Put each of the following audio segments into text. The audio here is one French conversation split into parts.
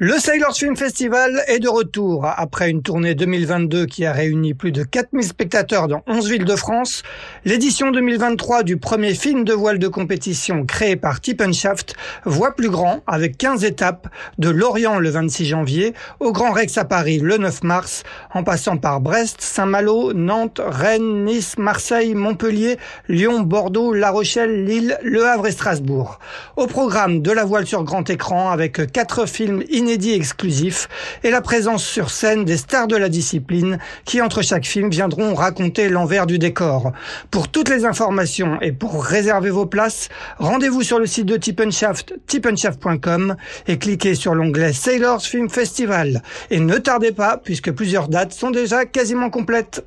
Le Sailors Film Festival est de retour. Après une tournée 2022 qui a réuni plus de 4000 spectateurs dans 11 villes de France, l'édition 2023 du premier film de voile de compétition créé par Tip Shaft voit plus grand avec 15 étapes de Lorient le 26 janvier au Grand Rex à Paris le 9 mars, en passant par Brest, Saint-Malo, Nantes, Rennes, Nice, Marseille, Montpellier, Lyon, Bordeaux, La Rochelle, Lille, Le Havre et Strasbourg. Au programme de la voile sur grand écran avec quatre films inédit exclusif et la présence sur scène des stars de la discipline qui, entre chaque film, viendront raconter l'envers du décor. Pour toutes les informations et pour réserver vos places, rendez-vous sur le site de Tippenshaft, tippenshaft.com et cliquez sur l'onglet Sailors Film Festival. Et ne tardez pas, puisque plusieurs dates sont déjà quasiment complètes.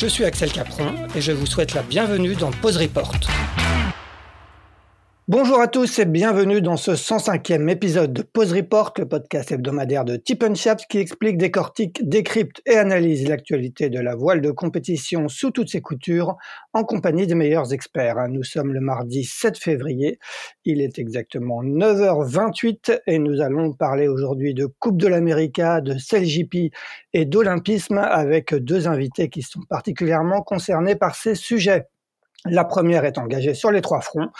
Je suis Axel Capron et je vous souhaite la bienvenue dans Pause Report. Bonjour à tous et bienvenue dans ce 105e épisode de Pause Report, le podcast hebdomadaire de Tip qui explique, décortique, décrypte et analyse l'actualité de la voile de compétition sous toutes ses coutures en compagnie des meilleurs experts. Nous sommes le mardi 7 février, il est exactement 9h28 et nous allons parler aujourd'hui de Coupe de l'América, de CLJP et d'Olympisme avec deux invités qui sont particulièrement concernés par ces sujets. La première est engagée sur les trois fronts,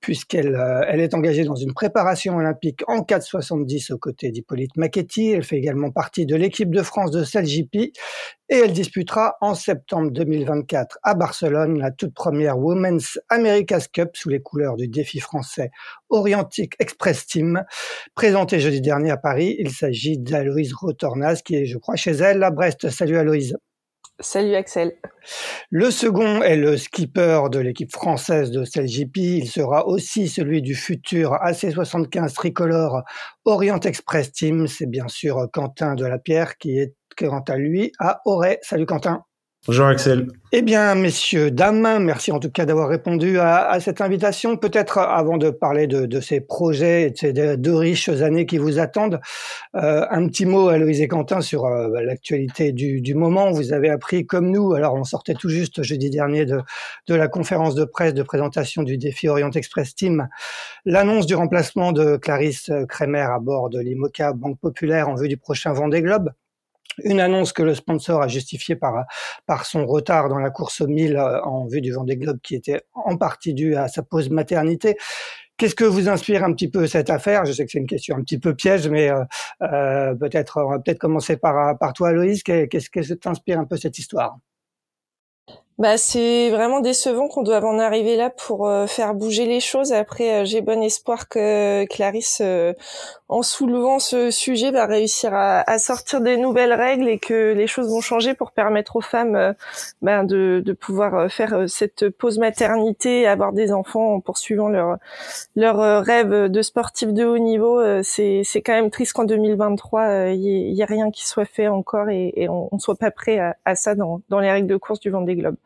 puisqu'elle euh, elle est engagée dans une préparation olympique en 4,70 aux côtés d'Hippolyte Macchetti. Elle fait également partie de l'équipe de France de CELJP et elle disputera en septembre 2024 à Barcelone la toute première Women's America's Cup sous les couleurs du défi français Orientic Express Team, présenté jeudi dernier à Paris. Il s'agit d'Aloïse Rotornas qui est, je crois, chez elle à Brest. Salut Aloïse. Salut Axel. Le second est le skipper de l'équipe française de CLJP. Il sera aussi celui du futur AC75 tricolore Orient Express Team. C'est bien sûr Quentin Delapierre qui est quant à lui à Auray. Salut Quentin. Bonjour Axel. Eh bien, messieurs, dames, merci en tout cas d'avoir répondu à, cette invitation. Peut-être avant de parler de, ces projets et de ces deux riches années qui vous attendent, euh, un petit mot à Louise et Quentin sur euh, l'actualité du, moment. Vous avez appris comme nous, alors on sortait tout juste jeudi dernier de, de la conférence de presse de présentation du défi Orient Express Team, l'annonce du remplacement de Clarisse Kremer à bord de l'IMOCA Banque Populaire en vue du prochain Vendée Globe une annonce que le sponsor a justifiée par, par son retard dans la course 1000 euh, en vue du Vendée Globe qui était en partie dû à sa pause maternité. Qu'est-ce que vous inspire un petit peu cette affaire? Je sais que c'est une question un petit peu piège, mais euh, euh peut-être on va peut-être commencer par, par toi, Loïs. Qu'est-ce que t'inspire un peu cette histoire? Bah, c'est vraiment décevant qu'on doive en arriver là pour euh, faire bouger les choses. Après, euh, j'ai bon espoir que Clarisse, euh, en soulevant ce sujet, va réussir à, à, sortir des nouvelles règles et que les choses vont changer pour permettre aux femmes ben, de, de, pouvoir faire cette pause maternité, avoir des enfants en poursuivant leur rêve de sportif de haut niveau. c'est quand même triste qu'en 2023, il y, y, ait rien qui soit fait encore et, et on, ne soit pas prêt à, à ça dans, dans les règles de course du Vendée Globe.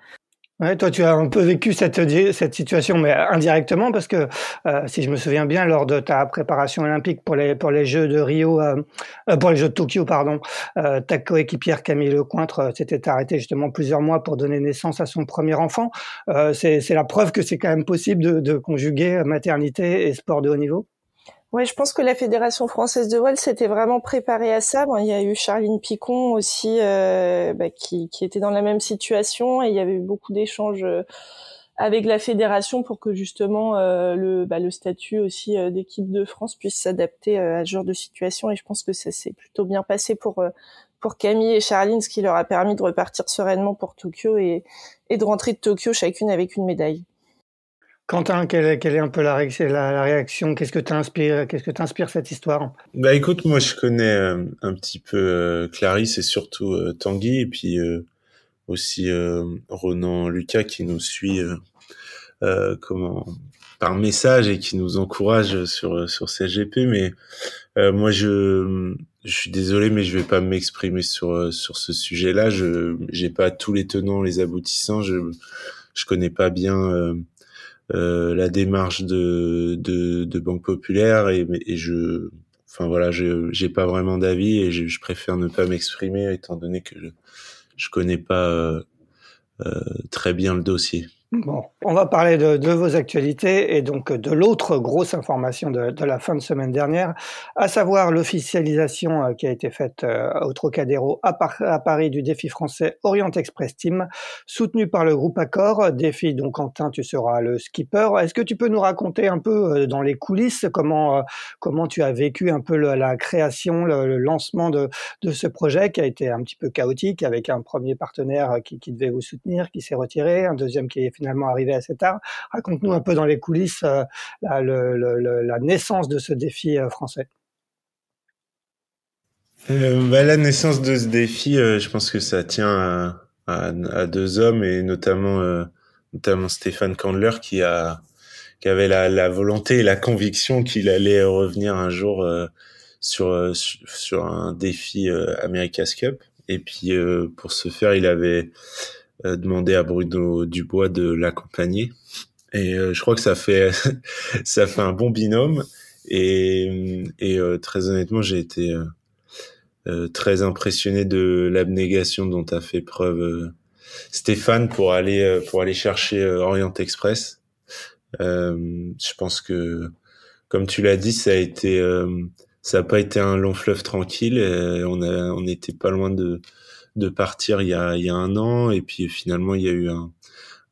Ouais, toi, tu as un peu vécu cette, cette situation, mais indirectement, parce que euh, si je me souviens bien, lors de ta préparation olympique pour les pour les Jeux de Rio, euh, euh pour les Jeux de Tokyo, pardon, euh, ta coéquipière Camille Lecointre euh, s'était arrêtée justement plusieurs mois pour donner naissance à son premier enfant. c'est c'est la preuve que c'est quand même possible de, de conjuguer maternité et sport de haut niveau? Ouais, je pense que la Fédération française de voile s'était vraiment préparée à ça. Il y a eu Charline Picon aussi euh, bah, qui, était dans la même situation et il y avait eu beaucoup d'échanges euh, avec la fédération pour que justement euh, le, bah, le statut aussi d'équipe de France puisse s'adapter à ce genre de situation. Et je pense que ça s'est plutôt bien passé pour pour Camille et Charline, ce qui leur a permis de repartir sereinement pour Tokyo et de rentrer de Tokyo chacune avec une médaille. Quentin, quelle est, quelle est un peu la, la, réaction? Qu'est-ce que t'inspire Qu'est-ce que t'inspire cette histoire? Bah écoute, moi je connais euh, un petit peu euh, Clarisse et surtout euh, Tanguy et puis aussi Ronan Lucas qui nous suit comment par message et qui nous encourage sur sur CGP. Mais moi, je je suis désolé, mais je vais pas m'exprimer sur sur ce sujet-là. Je j'ai pas tous les tenants, les aboutissants. Je je connais pas bien la démarche de, de, de Banque Populaire et, je, enfin voilà, j'ai pas vraiment d'avis et je, je, préfère ne pas m'exprimer étant donné que je, je connais pas euh, euh très bien le dossier. Bon, on va parler de, vos actualités et donc de l'autre grosse information de, la fin de semaine dernière, à savoir l'officialisation euh, qui a été faite euh, au Trocadéro à, Paris du défi français Orient Express Team, soutenu par le groupe Accor. Défi, donc Quentin, tu seras le skipper. Est-ce que tu peux nous raconter un peu euh, dans les coulisses comment comment tu as vécu un peu le, la création, le, lancement de, de, ce projet qui a été un petit peu chaotique avec un premier partenaire qui, qui devait vous soutenir, qui s'est retiré, un deuxième qui est finalement arrivé assez tard. Raconte-nous un peu dans les coulisses euh, la, naissance de ce défi euh, français. Euh, bah, la naissance de ce défi, je pense que ça tient à, deux hommes et notamment notamment Stéphane Candler qui a qui avait la, volonté et la conviction qu'il allait revenir un jour sur, sur un défi America's Cup et puis pour ce faire il avait euh, demander à Bruno Dubois de l'accompagner. Et euh, je crois que ça fait ça fait un bon binôme. Et, et euh, très honnêtement, j'ai été très impressionné de l'abnégation dont a fait preuve Stéphane pour aller pour aller chercher Orient Express. je pense que, comme tu l'as dit, ça a été ça n'a pas été un long fleuve tranquille. on a on n'était pas loin de de partir il y a, il y a un an et puis finalement il y a eu un,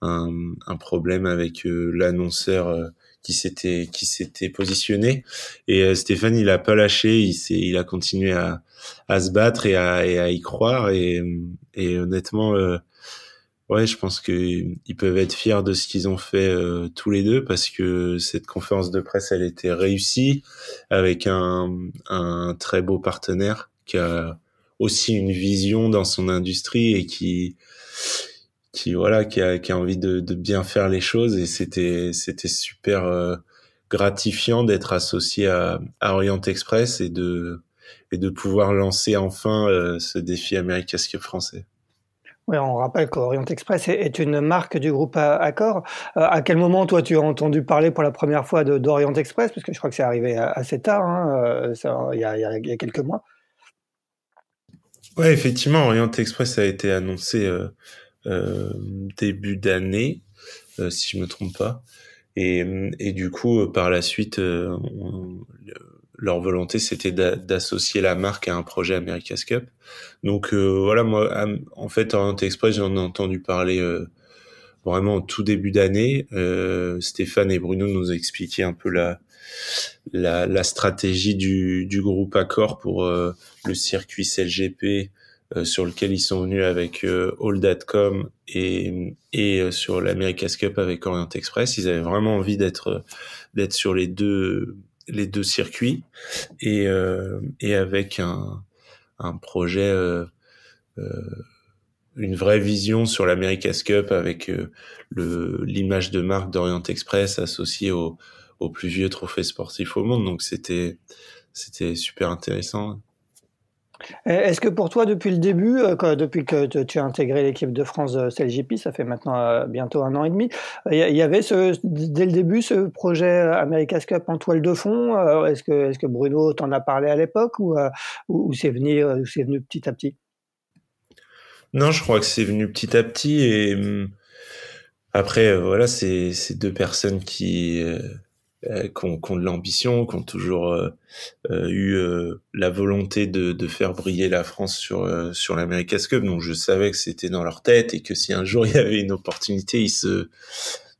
un, un problème avec euh, l'annonceur euh, qui s'était qui s'était positionné. Et euh, Stéphane il a pas lâché il s'est il a continué à à se battre et à, et à y croire. Et, et honnêtement ouais je pense que ils peuvent être fiers de ce qu'ils ont fait tous les deux parce que cette conférence de presse elle était réussie avec un un très beau partenaire qui a aussi une vision dans son industrie et qui qui voilà qui a, qui a envie de, bien faire les choses et c'était c'était super euh, gratifiant d'être associé à, Orient Express et de et de pouvoir lancer enfin euh, ce défi America's Cup français. Oui, on rappelle qu'Orient Express est une marque du groupe Accor. Euh, à quel moment, toi, tu as entendu parler pour la première fois d'Orient Express? Parce que je crois que c'est arrivé assez tard, hein, il y a quelques mois. Ouais, effectivement, Orient Express a été annoncé euh, euh, début d'année, euh, si je me trompe pas. Et, et du coup, par la suite, leur volonté, c'était d'associer la marque à un projet America's Cup. Donc voilà, moi, en fait, Orient Express, j'en ai entendu parler vraiment au tout début d'année. Stéphane et Bruno nous expliqué un peu la, la, stratégie du, groupe Accor pour euh, le circuit CLGP euh, sur lequel ils sont venus avec euh, All.com et, et sur l'America's Cup avec Orient Express. Ils avaient vraiment envie d'être d'être sur les deux circuits et, et avec un, un projet une vraie vision sur l'America's Cup avec l'image de marque d'Orient Express associée au, au plus vieux trophée sportif au monde. Donc c'était c'était super intéressant. Est-ce que pour toi, depuis le début, euh, depuis que tu as intégré l'équipe de France de CLJP, ça fait maintenant euh, bientôt un an et demi, il y avait ce, dès le début ce projet America's Cup en toile de fond euh, Est-ce que, est que Bruno t'en a parlé à l'époque ou, ou c'est venu, venu petit à petit? Non, je crois que c'est venu petit à petit et hum, après, voilà, c'est deux personnes qui euh, qui ont, de l'ambition, qui ont toujours euh, euh, eu la volonté de, de, faire briller la France sur sur l'America's Cup. Donc je savais que c'était dans leur tête et que si un jour il y avait une opportunité, ils se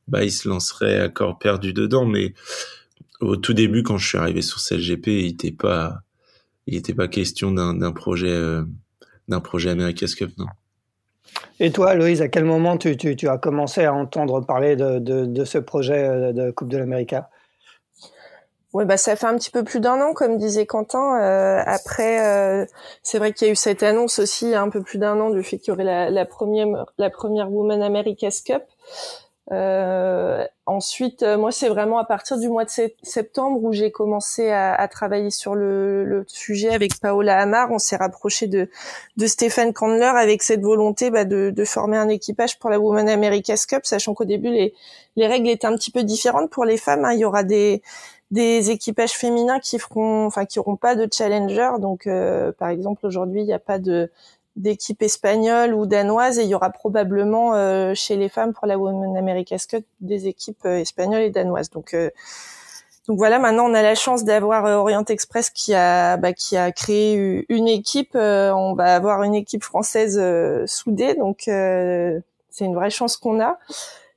bah ils se lanceraient à corps perdu dedans. Mais au tout début, quand je suis arrivé sur CLGP, il n'était pas il était pas question d'un d'un projet d'un projet America's Cup, non. Et toi, Loïse, à quel moment tu, tu, tu, as commencé à entendre parler de, de, de ce projet de Coupe de l'Amérique Ouais, bah ça fait un petit peu plus d'un an, comme disait Quentin. Euh, après, euh, c'est vrai qu'il y a eu cette annonce aussi, un peu plus d'un an, du fait qu'il y aurait la, la, première, la première Women America's Cup. Euh, ensuite, euh, moi, c'est vraiment à partir du mois de septembre où j'ai commencé à, à, travailler sur le, le, sujet avec Paola Amar. On s'est rapproché de, de Stéphane Candler avec cette volonté bah, de, de, former un équipage pour la Women America's Cup, sachant qu'au début, les, les règles étaient un petit peu différentes pour les femmes. Hein. Il y aura des, des équipages féminins qui feront, enfin, qui auront pas de challenger. Donc, euh, par exemple, aujourd'hui, il n'y a pas de d'équipe espagnole ou danoise et il y aura probablement euh, chez les femmes pour la Women America's Cup des équipes euh, espagnoles et danoises. Donc euh, donc voilà, maintenant on a la chance d'avoir Orient Express qui a bah, qui a créé une équipe. on va avoir une équipe française soudée, donc c'est une vraie chance qu'on a.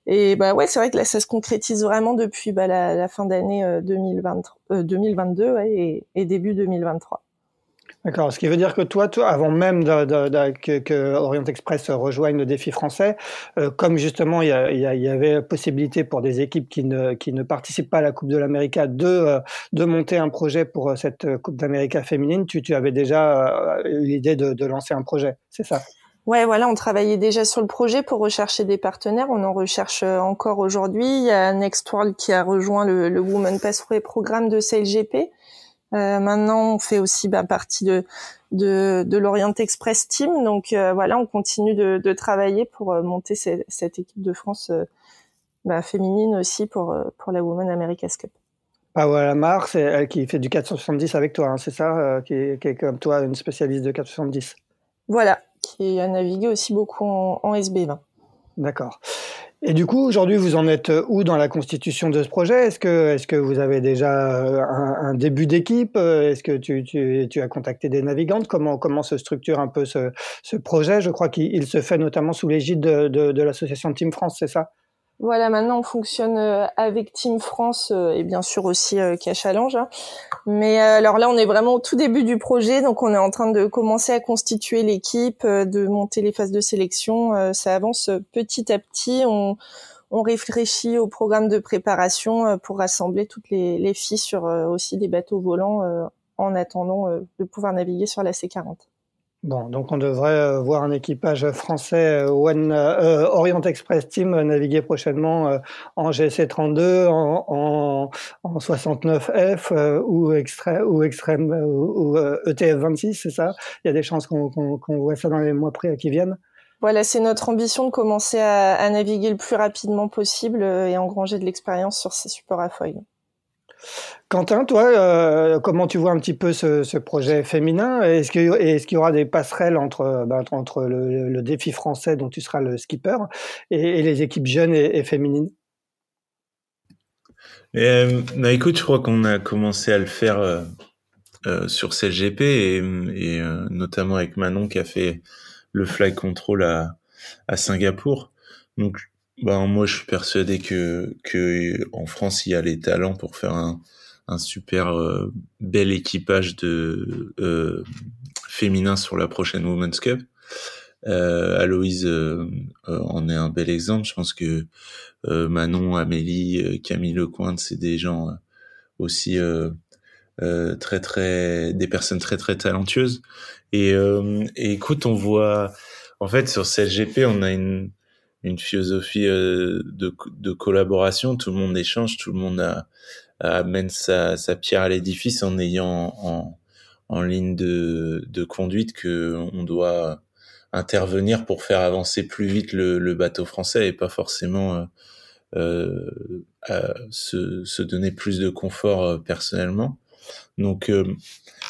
Et bah ouais, c'est vrai que là ça se concrétise vraiment depuis bah, la, fin d'année 2020, 2022 et, et début 2023. D'accord. Ce qui veut dire que toi, avant même que, Orient Express rejoigne le défi français, euh, comme justement il y, avait possibilité pour des équipes qui ne, participent pas à la Coupe de l'Amérique de, euh, de monter un projet pour euh, cette Coupe d'Amérique féminine, tu, tu avais déjà eu l'idée de lancer un projet, c'est ça? Ouais, voilà, on travaillait déjà sur le projet pour rechercher des partenaires. On en recherche encore aujourd'hui. Il y a Next World qui a rejoint le, le Women Passway programme de CLGP. Euh, maintenant, on fait aussi bah, partie de, de, de l'Orient Express Team. Donc euh, voilà, on continue de, de travailler pour euh, monter cette équipe de France bah, féminine aussi pour, pour la Women America's Cup. Paola Mar, c'est elle qui fait du 470 avec toi, hein, c'est ça qui est, qui, est, comme toi une spécialiste de 470 Voilà, qui a navigué aussi beaucoup en, en SB20. D'accord. Et du coup, aujourd'hui, vous en êtes où dans la constitution de ce projet? Est-ce que, est-ce que vous avez déjà euh, un, début d'équipe? Est-ce que tu, tu, as contacté des navigantes? Comment, comment se structure un peu ce, ce projet? Je crois qu'il se fait notamment sous l'égide de, de, de l'association Team France, c'est ça? Voilà, maintenant on fonctionne euh, avec Team France euh, et bien sûr aussi euh, Cachalange. Hein. Mais alors là, on est vraiment au tout début du projet, donc on est en train de commencer à constituer l'équipe, de monter les phases de sélection. Ça avance petit à petit. On, réfléchit au programme de préparation pour rassembler toutes les, les filles sur aussi des bateaux volants en attendant de pouvoir naviguer sur la C40. Bon, donc on devrait euh, voir un équipage français euh, One euh, Orient Express Team naviguer prochainement en GC32, en, en, 69F ou, extra, ou extrême ou, ETF 26, c'est ça? Il y a des chances qu'on voit ça dans les mois qui viennent. Voilà, c'est notre ambition de commencer à, à, naviguer le plus rapidement possible et engranger de l'expérience sur ces supports à feuilles. Quentin, toi, euh, comment tu vois un petit peu ce, projet féminin? Est-ce qu'il y aura des passerelles entre, entre le, défi français dont tu seras le skipper et, les équipes jeunes et, féminines? Euh, bah, Écoute, je crois qu'on a commencé à le faire euh, sur CLGP et, et notamment avec Manon qui a fait le fly control à, Singapour. Bah, moi, je suis persuadé que, que en France, il y a les talents pour faire un, un super euh, bel équipage de euh, féminin sur la prochaine Women's Cup. Euh, Aloïse euh, euh, en est un bel exemple. Je pense que Manon, Amélie, Camille Lecointe, c'est des gens aussi très très des personnes très très talentueuses. Et, et écoute, on voit en fait sur CLGP, on a une une philosophie euh, de, collaboration. Tout le monde échange, tout le monde amène sa, pierre à l'édifice en ayant en, ligne de, conduite que on doit intervenir pour faire avancer plus vite le, bateau français et pas forcément euh, euh, se, donner plus de confort personnellement. Donc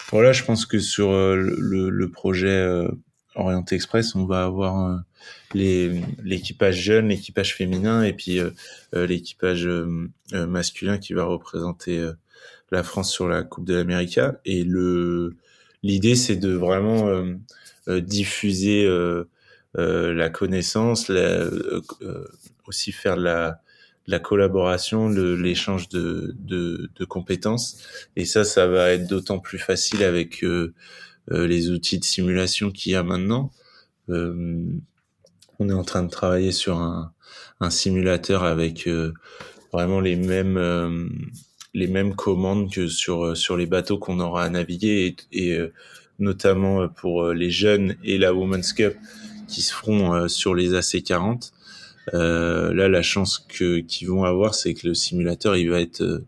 voilà, je pense que sur le, le projet Orienté Express, on va avoir l'équipage jeune, l'équipage féminin et puis euh, euh, l'équipage euh, masculin qui va représenter la France sur la Coupe de l'Amérique. Et le l'idée, c'est de vraiment diffuser la connaissance, aussi faire la la collaboration, l'échange de, de, de, compétences. Et ça, ça va être d'autant plus facile avec les outils de simulation qu'il y a maintenant. On est en train de travailler sur un, un simulateur avec euh, vraiment les mêmes euh, les mêmes commandes que sur euh, sur les bateaux qu'on aura à naviguer et, et notamment pour les jeunes et la Women's Cup qui se feront sur les AC40. là, la chance que qu'ils vont avoir, c'est que le simulateur, il va être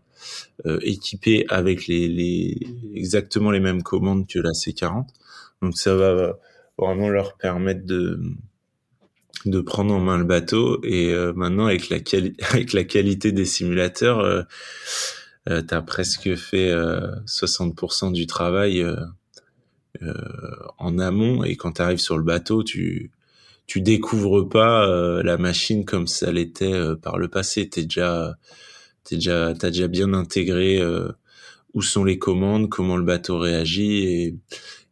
équipé avec les, les exactement les mêmes commandes que la C40. Donc ça va vraiment leur permettre de de prendre en main le bateau et euh, maintenant avec la qualité des simulateurs euh, euh presque fait 60% euh, du travail en amont. Et quand tu arrives sur le bateau tu tu découvres pas la machine comme ça l'était par le passé. T'es déjà t'es déjà t'as déjà bien intégré où sont les commandes comment le bateau réagit et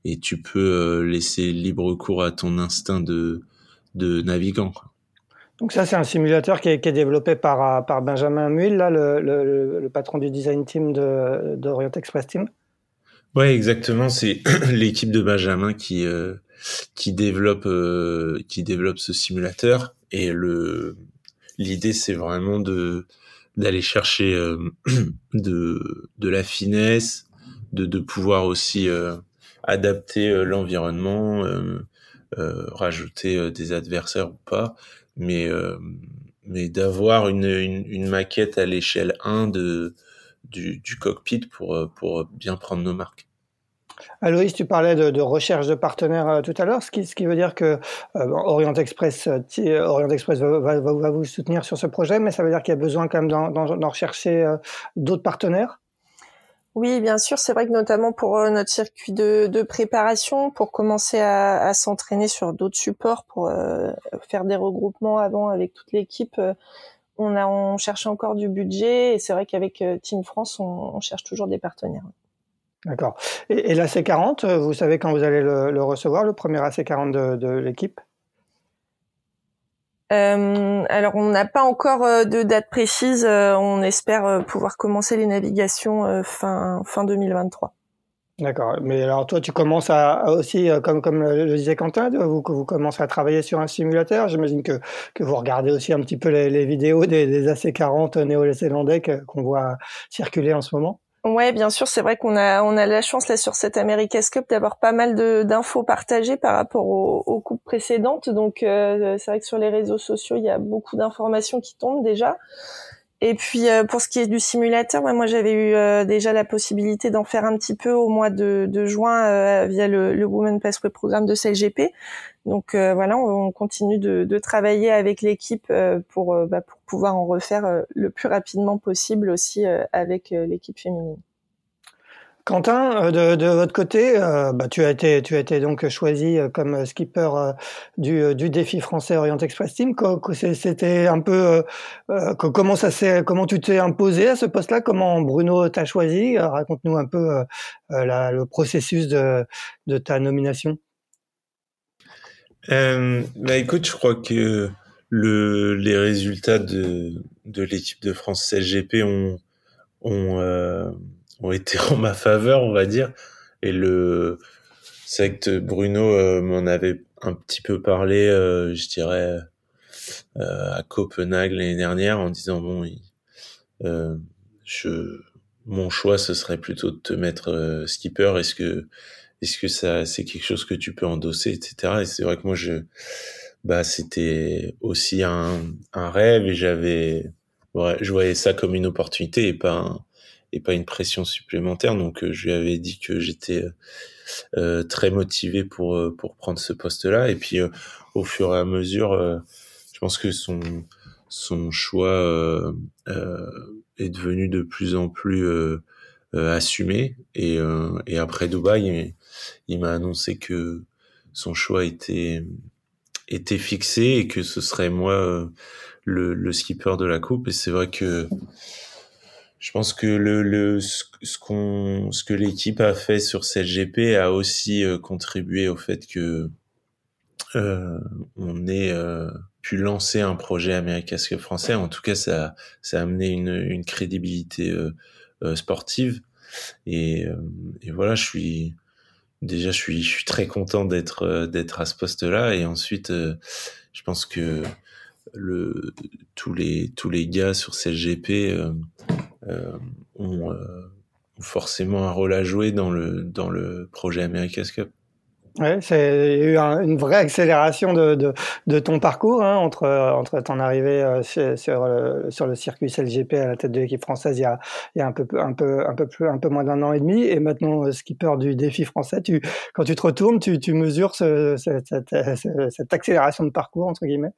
et tu peux laisser libre cours à ton instinct de de navigants. Donc ça, c'est un simulateur qui est, développé par, par Benjamin Muil, là, le, patron du design team d'Orient Express Team. Ouais, exactement. C'est l'équipe de Benjamin qui euh, qui développe euh, qui développe ce simulateur et le l'idée c'est vraiment de d'aller chercher euh, de de la finesse, de de pouvoir aussi adapter l'environnement euh, rajouter euh, des adversaires ou pas, mais euh, mais d'avoir une, une, maquette à l'échelle 1 de du, cockpit pour pour bien prendre nos marques. Aloïs, tu parlais de, recherche de partenaires tout à l'heure, ce qui, ce qui veut dire que Orient Express, Orient Express va, va, vous soutenir sur ce projet, mais ça veut dire qu'il y a besoin quand même d'en rechercher d'autres partenaires? Oui, bien sûr. C'est vrai que notamment pour euh, notre circuit de, préparation, pour commencer à, s'entraîner sur d'autres supports, pour euh, faire des regroupements avant avec toute l'équipe, euh, on a on cherche encore du budget. Et c'est vrai qu'avec Team France, on, cherche toujours des partenaires. D'accord. Et, et l'AC40, vous savez quand vous allez le, recevoir, le premier AC40 de, de l'équipe? Euh, alors on n'a pas encore euh, de date précise. Euh, on espère pouvoir commencer les navigations fin fin 2023. D'accord. Mais alors toi, tu commences à, aussi, comme comme le disait Quentin, vous vous commencez à travailler sur un simulateur. J'imagine que que vous regardez aussi un petit peu les, les vidéos des, des AC40 néo-zélandais qu'on voit circuler en ce moment. Ouais, bien sûr, c'est vrai qu'on a on a la chance là sur cette America's Cup d'avoir pas mal d'infos partagées par rapport aux, aux coupes précédentes. Donc euh, c'est vrai que sur les réseaux sociaux, il y a beaucoup d'informations qui tombent déjà. Et puis euh, pour ce qui est du simulateur, moi j'avais eu euh, déjà la possibilité d'en faire un petit peu au mois de, de juin via le, le Women Pathway Programme de CLGP. Donc voilà, on, continue de, de, travailler avec l'équipe pour, bah, pour pouvoir en refaire le plus rapidement possible aussi avec l'équipe féminine. Quentin, euh, de, votre côté, euh, bah, tu as été, donc choisi euh, comme skipper du, défi français Orient Express Team. C'était un peu comment ça s'est, comment tu t'es imposé à ce poste-là? Comment Bruno t'a choisi? Raconte-nous un peu le processus de, ta nomination. bah écoute, je crois que le, les résultats de, de l'équipe de France CLGP ont, ont ont été en ma faveur, on va dire. Et le, que Bruno euh, m'en avait un petit peu parlé, euh, je dirais, euh, à Copenhague l'année dernière, en disant bon, je, mon choix ce serait plutôt de te mettre skipper. Est-ce que, est-ce que ça, c'est quelque chose que tu peux endosser, etc. Et c'est vrai que moi je, bah c'était aussi un, un rêve et j'avais, ouais, je voyais ça comme une opportunité et pas un, et pas une pression supplémentaire. Donc euh, je lui avais dit que j'étais euh, euh, très motivé pour pour prendre ce poste-là. Et puis au fur et à mesure, je pense que son son choix est devenu de plus en plus assumé. Et, et après Dubaï, il, m'a annoncé que son choix était était fixé et que ce serait moi le, le skipper de la coupe. Et c'est vrai que je pense que le, le ce qu'on ce que l'équipe a fait sur cette GP a aussi euh, contribué au fait que euh, on ait euh, pu lancer un projet America's Cup français. En tout cas, ça ça a amené une, une crédibilité euh, sportive et, et voilà, je suis déjà je suis je suis très content d'être d'être à ce poste-là et ensuite je pense que tous les tous les gars sur cette GP euh, ont, euh, ont, forcément un rôle à jouer dans le, dans le projet America's Cup. Ouais, c'est eu une vraie accélération de, de, ton parcours hein, entre entre ton arrivée euh, sur, le, sur le circuit CLGP à la tête de l'équipe française il y a, il y a un peu un peu un peu plus un peu moins d'un an et demi et maintenant euh, skipper du défi français. Quand tu te retournes, tu, tu mesures ce, cette, cette, cette, accélération de parcours entre guillemets?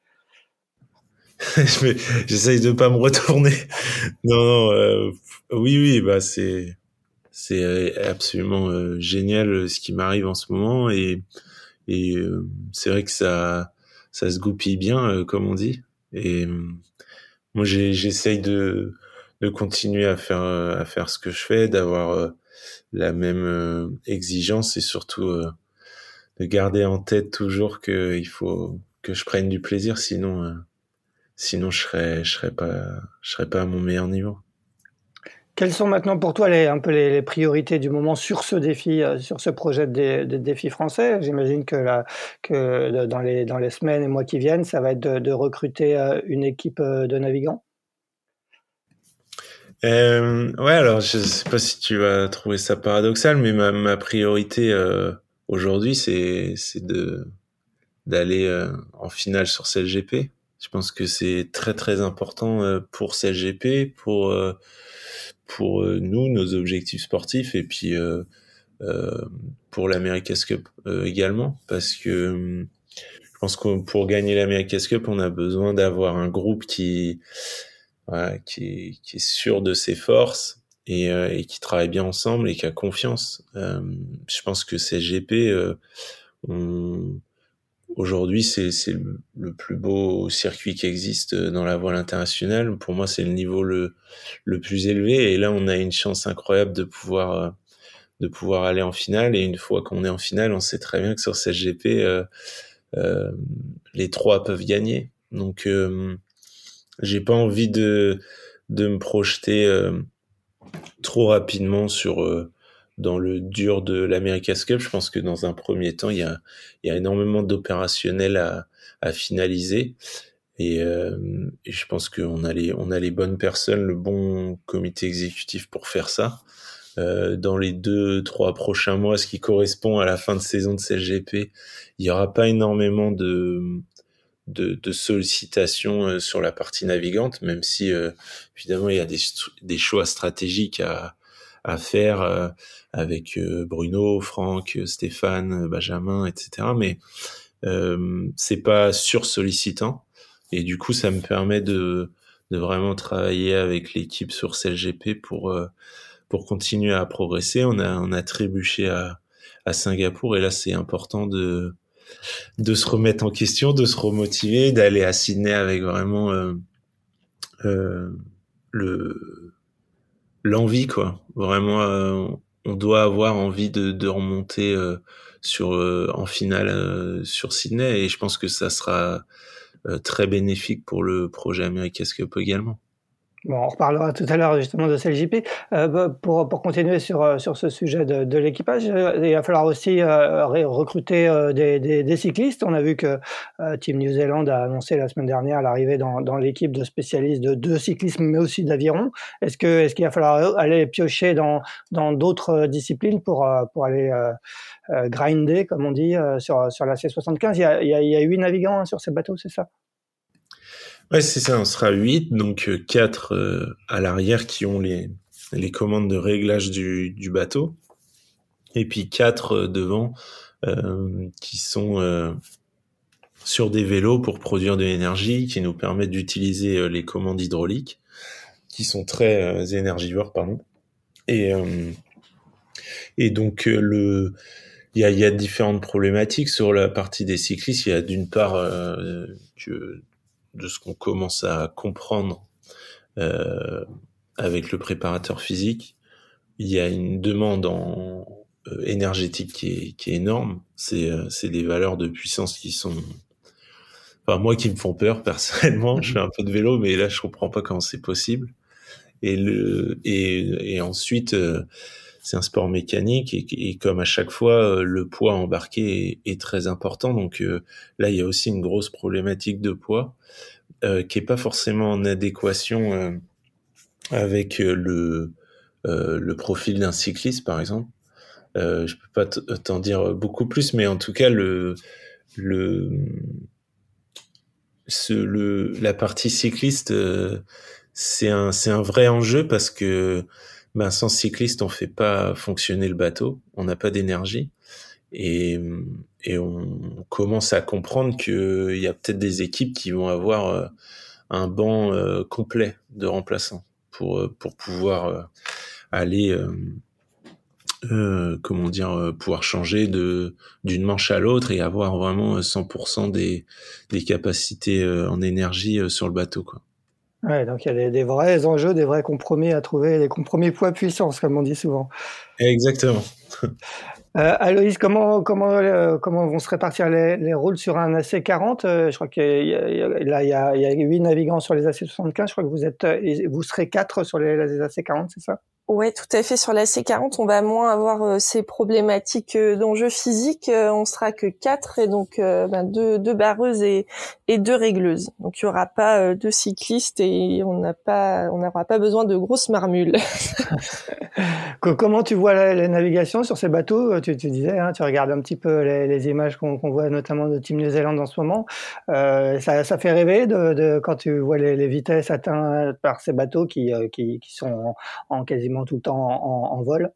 J'essaye de pas me retourner. Non, non euh, oui, oui, bah c'est c'est euh, absolument euh, génial euh, ce qui m'arrive en ce moment et, et c'est vrai que ça, ça se goupille bien, comme on dit. Et moi, j'essaye de, de continuer à faire, à faire ce que je fais, d'avoir la même exigence et surtout de garder en tête toujours qu'il faut que je prenne du plaisir, sinon, sinon je serais, je serais pas, je serais pas à mon meilleur niveau. Quelles sont maintenant pour toi les, un peu les, priorités du moment sur ce défi, euh, sur ce projet de, défi français? J'imagine que, que dans, les, dans les semaines et mois qui viennent, ça va être de, recruter euh, une équipe euh, de navigants Ouais, alors je ne sais pas si tu vas trouver ça paradoxal, mais ma, ma priorité aujourd'hui, c'est d'aller en finale sur CLGP. Je pense que c'est très très important pour CLGP, pour pour euh, nous, nos objectifs sportifs, et puis euh, euh, pour l'America's Cup également, parce que je pense que pour gagner l'America's Cup, on a besoin d'avoir un groupe qui, voilà, qui, qui, est sûr de ses forces et, et, qui travaille bien ensemble et qui a confiance. Euh, je pense que ces GP, euh, on, Aujourd'hui, c'est le, le plus beau circuit qui existe dans la voile internationale. Pour moi, c'est le niveau le, plus élevé. Et là, on a une chance incroyable de pouvoir de pouvoir aller en finale. Et une fois qu'on est en finale, on sait très bien que sur cette GP, euh, euh, les trois peuvent gagner. Donc, euh, j'ai pas envie de de me projeter euh, trop rapidement sur euh, dans le dur de l'America's Cup. Je pense que dans un premier temps, il y a, énormément d'opérationnels à, finaliser. Et, euh, et, je pense qu'on a les bonnes personnes, le bon comité exécutif pour faire ça. Euh, dans les deux trois prochains mois, ce qui correspond à la fin de saison de CLGP, il y aura pas énormément de sollicitations euh, sur la partie navigante, même si évidemment il y a des, choix stratégiques à, faire avec euh, Bruno, Franck, Stéphane, Benjamin, etc. Mais euh, c'est pas sur sollicitant et du coup ça me permet de, de vraiment travailler avec l'équipe sur CLGP pour pour continuer à progresser. On a on a trébuché à à Singapour et là c'est important de de se remettre en question, de se remotiver, d'aller à Sydney avec vraiment euh, euh, le l'envie quoi. Vraiment, euh, on doit avoir envie de, remonter euh, sur euh, en finale sur Sydney et je pense que ça sera très bénéfique pour le projet America's Cup également. Bon, on reparlera tout à l'heure justement de CLJP. Euh, bah, pour, pour continuer sur, euh, sur ce sujet de, de l'équipage, euh, il va falloir aussi euh, recruter des, des, des, cyclistes. On a vu que Team New Zealand a annoncé la semaine dernière l'arrivée dans, dans l'équipe de spécialistes de, de cyclisme, mais aussi d'aviron. Est-ce que est-ce qu'il va falloir aller piocher dans dans d'autres disciplines pour pour aller grinder, comme on dit, sur sur la C75 Il y a, il y a, huit navigants hein, sur ces bateaux, c'est ça? Ouais, c'est ça, on sera 8, donc 4 euh, euh, à l'arrière qui ont les, les commandes de réglage du, du bateau, et puis 4 euh, devant euh, qui sont euh, sur des vélos pour produire de l'énergie, qui nous permettent d'utiliser les commandes hydrauliques, qui sont très énergivores, pardon. Et, et donc, le, il y a, y a, différentes problématiques sur la partie des cyclistes. Il y a d'une part de ce qu'on commence à comprendre euh, avec le préparateur physique, il y a une demande en, euh, énergétique qui est, énorme. C'est euh, c'est des valeurs de puissance qui sont, enfin moi qui me font peur personnellement. Je fais un peu de vélo, mais là je comprends pas comment c'est possible. Et le et, ensuite c'est un sport mécanique et, comme à chaque fois le poids embarqué est, très important. Donc là il y a aussi une grosse problématique de poids euh, qui est pas forcément en adéquation euh, avec euh, le profil d'un cycliste par exemple. euh, je peux pas t'en dire beaucoup plus, mais en tout cas le le ce, le la partie cycliste euh, c'est un vrai enjeu parce que ben, sans cycliste on fait pas fonctionner le bateau, on n'a pas d'énergie et et on commence à comprendre que il y a peut-être des équipes qui vont avoir euh, un banc complet de remplaçants pour pour pouvoir aller euh, comment dire, euh, pouvoir changer de d'une manche à l'autre et avoir vraiment 100% des, des capacités euh, en énergie sur le bateau, quoi. Ouais, donc il y a des, vrais enjeux, des vrais compromis à trouver, des compromis poids-puissance, comme on dit souvent. Exactement. Euh, Aloïs, comment, comment, comment vont se répartir les, les rôles sur un AC40 Je crois qu'il y, a, il y a, il y a 8 navigants sur les AC75, je crois que vous, êtes, vous serez 4 sur les, les AC40, c'est ça? Ouais, tout à fait. Sur la C40, on va moins avoir euh, ces problématiques euh, d'enjeux physiques. Euh, on sera que quatre et donc ben, deux, deux, barreuses et, deux régleuses. Donc il y aura pas de cyclistes et on n'a pas, on n'aura pas besoin de grosses marmules. Comment tu vois la, navigation sur ces bateaux? Tu, tu, disais, hein, tu regardes un petit peu les, images qu'on voit notamment de Team New Zealand en ce moment. Euh, ça, ça, fait rêver de, de, quand tu vois les, vitesses atteintes par ces bateaux qui, qui, qui sont en quasiment tout le temps en, vol.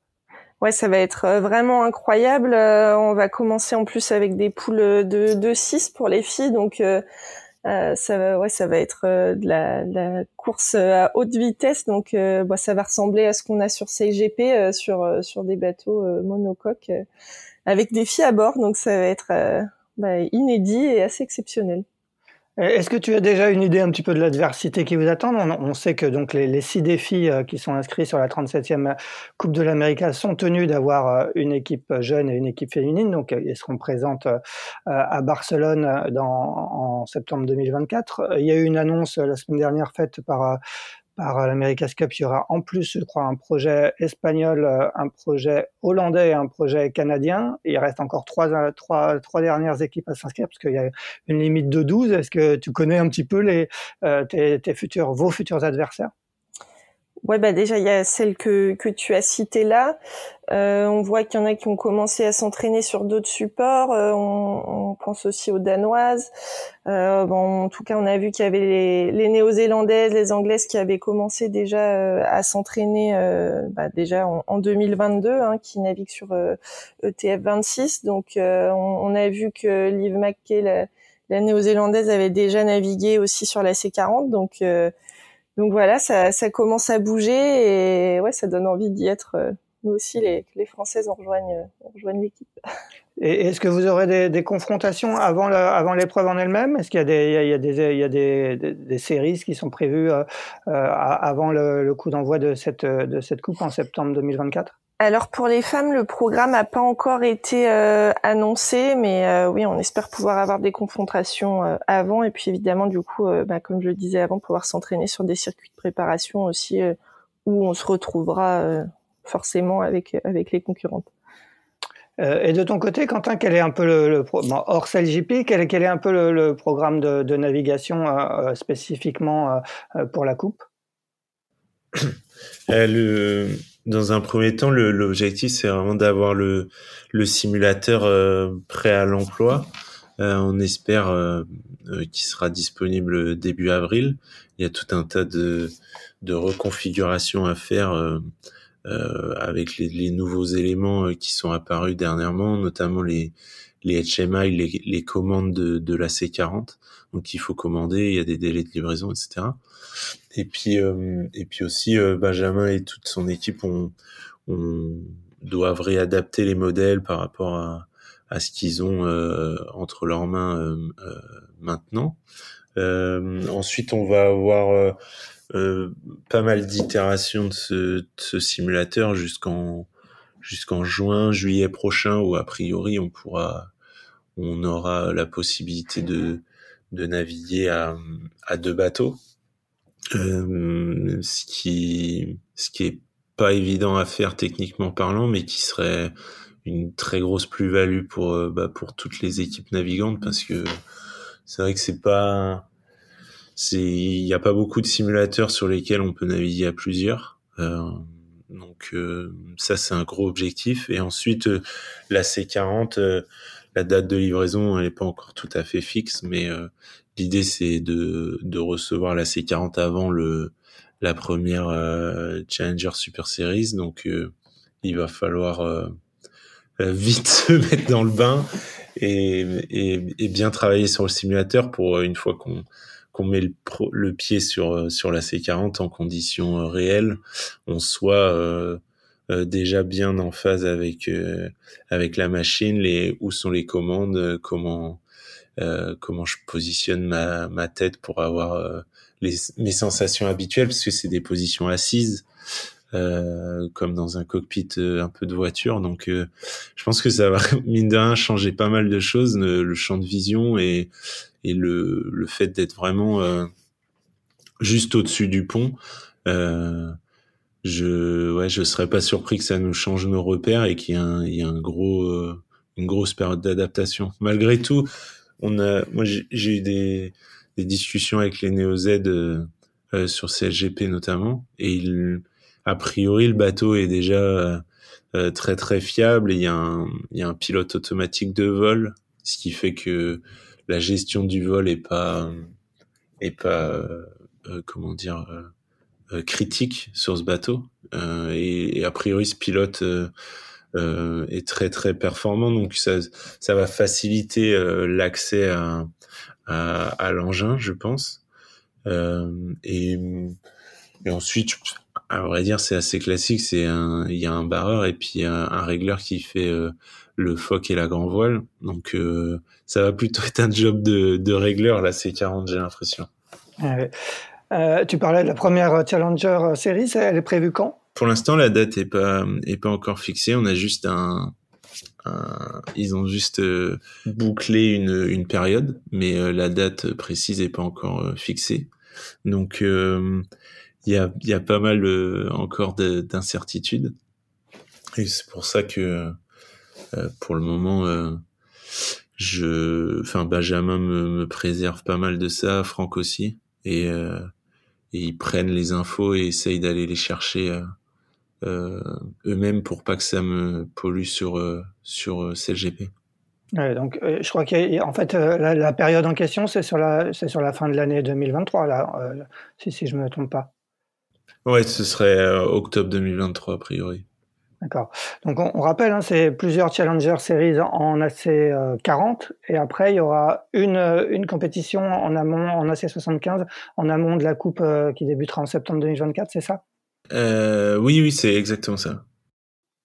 Ouais, ça va être euh, vraiment incroyable. Euh, on va commencer en plus avec des poules de, de 6 pour les filles, donc euh, ça va, ouais, ça va être de la, la, course à haute vitesse, donc bah, ça va ressembler à ce qu'on a sur CGP sur sur des bateaux monocoques avec des filles à bord, donc ça va être bah, inédit et assez exceptionnel. Est-ce que tu as déjà une idée un petit peu de l'adversité qui vous attend? On, sait que donc les, six défis euh, qui sont inscrits sur la 37e Coupe de l'Amérique sont tenus d'avoir euh, une équipe jeune et une équipe féminine. Donc, ils seront présentes euh, à Barcelone en septembre 2024. Il y a eu une annonce la semaine dernière faite par par l'America's Cup, il y aura en plus, je crois, un projet espagnol, euh, un projet hollandais et un projet canadien. il reste encore trois, trois, trois dernières équipes à s'inscrire parce qu'il y a une limite de 12. Est-ce que tu connais un petit peu les, euh, tes futurs, vos futurs adversaires? Ouais, bah déjà il y a celle que que tu as citée là. Euh, on voit qu'il y en a qui ont commencé à s'entraîner sur d'autres supports. Euh, on, on, pense aussi aux danoises. Euh, bon, en tout cas, on a vu qu'il y avait les, les néo-zélandaises, les anglaises qui avaient commencé déjà euh, à s'entraîner bah, déjà en, en 2022, hein, qui naviguent sur ETF e 26. Donc, on, on, a vu que Liv McKay, la, la néo-zélandaise, avait déjà navigué aussi sur la C40. Donc donc voilà, ça, ça, commence à bouger et ouais, ça donne envie d'y être. Euh, nous aussi, les, les Françaises, on rejoignent, l'équipe. Et est-ce que vous aurez des, des confrontations avant, avant l'épreuve en elle-même? Est-ce qu'il y a des, il y a des, il y a des, des, séries qui sont prévues euh, euh avant le, le coup d'envoi de cette, de cette coupe en septembre 2024 alors pour les femmes, le programme n'a pas encore été euh, annoncé, mais euh, oui, on espère pouvoir avoir des confrontations euh, avant, et puis évidemment, du coup, bah, comme je le disais avant, pouvoir s'entraîner sur des circuits de préparation aussi, où on se retrouvera forcément avec avec les concurrentes. et de ton côté, Quentin, quel est un peu le, le hors CLJP, quel, quel, est un peu le, programme de, de navigation spécifiquement pour la coupe? Le dans un premier temps, l'objectif, c'est vraiment d'avoir le, le simulateur euh, prêt à l'emploi. Euh, on espère euh, euh qu'il sera disponible début avril. Il y a tout un tas de, de reconfigurations à faire avec les, les, nouveaux éléments qui sont apparus dernièrement, notamment les, les HMI, les, les commandes de, de la C40. Donc il faut commander, il y a des délais de livraison, etc. Et puis, euh, et puis aussi, euh, Benjamin et toute son équipe ont, on doivent réadapter les modèles par rapport à, à ce qu'ils ont euh, entre leurs mains maintenant. ensuite, on va avoir pas mal d'itérations de ce, de ce simulateur jusqu'en jusqu'en juin, juillet prochain, où a priori on pourra, on aura la possibilité de de naviguer à, à deux bateaux euh, ce qui ce qui est pas évident à faire techniquement parlant, mais qui serait une très grosse plus-value pour euh, bah, pour toutes les équipes navigantes parce que c'est vrai que c'est pas c'est il n'y a pas beaucoup de simulateurs sur lesquels on peut naviguer à plusieurs. Euh, Donc ça c'est un gros objectif. Et ensuite la C40, la date de livraison elle n'est pas encore tout à fait fixe, mais l'idée c'est de, de recevoir la C40 avant le la première Challenger Super Series. Donc il va falloir vite se mettre dans le bain et, et, et, bien travailler sur le simulateur pour une fois qu'on qu'on met le, le, pied sur sur la C40 en conditions réelles, on soit euh, déjà bien en phase avec avec la machine, les où sont les commandes, comment euh, comment je positionne ma ma tête pour avoir les, mes sensations habituelles parce que c'est des positions assises euh, comme dans un cockpit euh, un peu de voiture. Donc, euh, je pense que ça va mine de rien changer pas mal de choses, le, champ de vision et et le le fait d'être vraiment juste au-dessus du pont. je ouais, je serais pas surpris que ça nous change nos repères et qu'il y ait un il y a un gros une grosse période d'adaptation. Malgré tout, on a moi j'ai eu des discussions avec les Neo Z euh, sur CLGP notamment et a priori, le bateau est déjà euh, euh, très très fiable. Il y, a un, il y a un pilote automatique de vol, ce qui fait que la gestion du vol est pas est pas euh, comment dire critique sur ce bateau. Et, a priori, ce pilote est très très performant, donc ça ça va faciliter l'accès à, à, à l'engin, je pense. et et ensuite, à vrai dire, c'est assez classique. C'est un, il y a un barreur et puis un, un régleur qui fait euh, le foc et la grand voile. Donc, euh, ça va plutôt être un job de, de régleur là, c'est 40, j'ai l'impression. Euh, tu parlais de la première Challenger série. Elle est prévue quand? Pour l'instant, la date est pas est pas encore fixée. On a juste un, un ils ont juste bouclé une, une période, mais la date précise est pas encore fixée. Donc il y a, y a pas mal euh, encore d'incertitudes. Et c'est pour ça que euh, pour le moment, euh, je, enfin Benjamin me, me, préserve pas mal de ça, Franck aussi, et, et ils prennent les infos et essayent d'aller les chercher eux-mêmes pour pas que ça me pollue sur sur CLGP. Ouais, donc, je crois qu'en fait, la, la, période en question, c'est sur la, c'est sur la fin de l'année 2023, là, si, si je me trompe pas. Ouais, ce serait euh, octobre 2023 a priori. D'accord. Donc on, rappelle, hein, c'est plusieurs Challenger Series en AC40 et après il y aura une, une compétition en amont en AC75 en amont de la coupe euh, qui débutera en septembre 2024, c'est ça? Euh, Oui, oui, c'est exactement ça.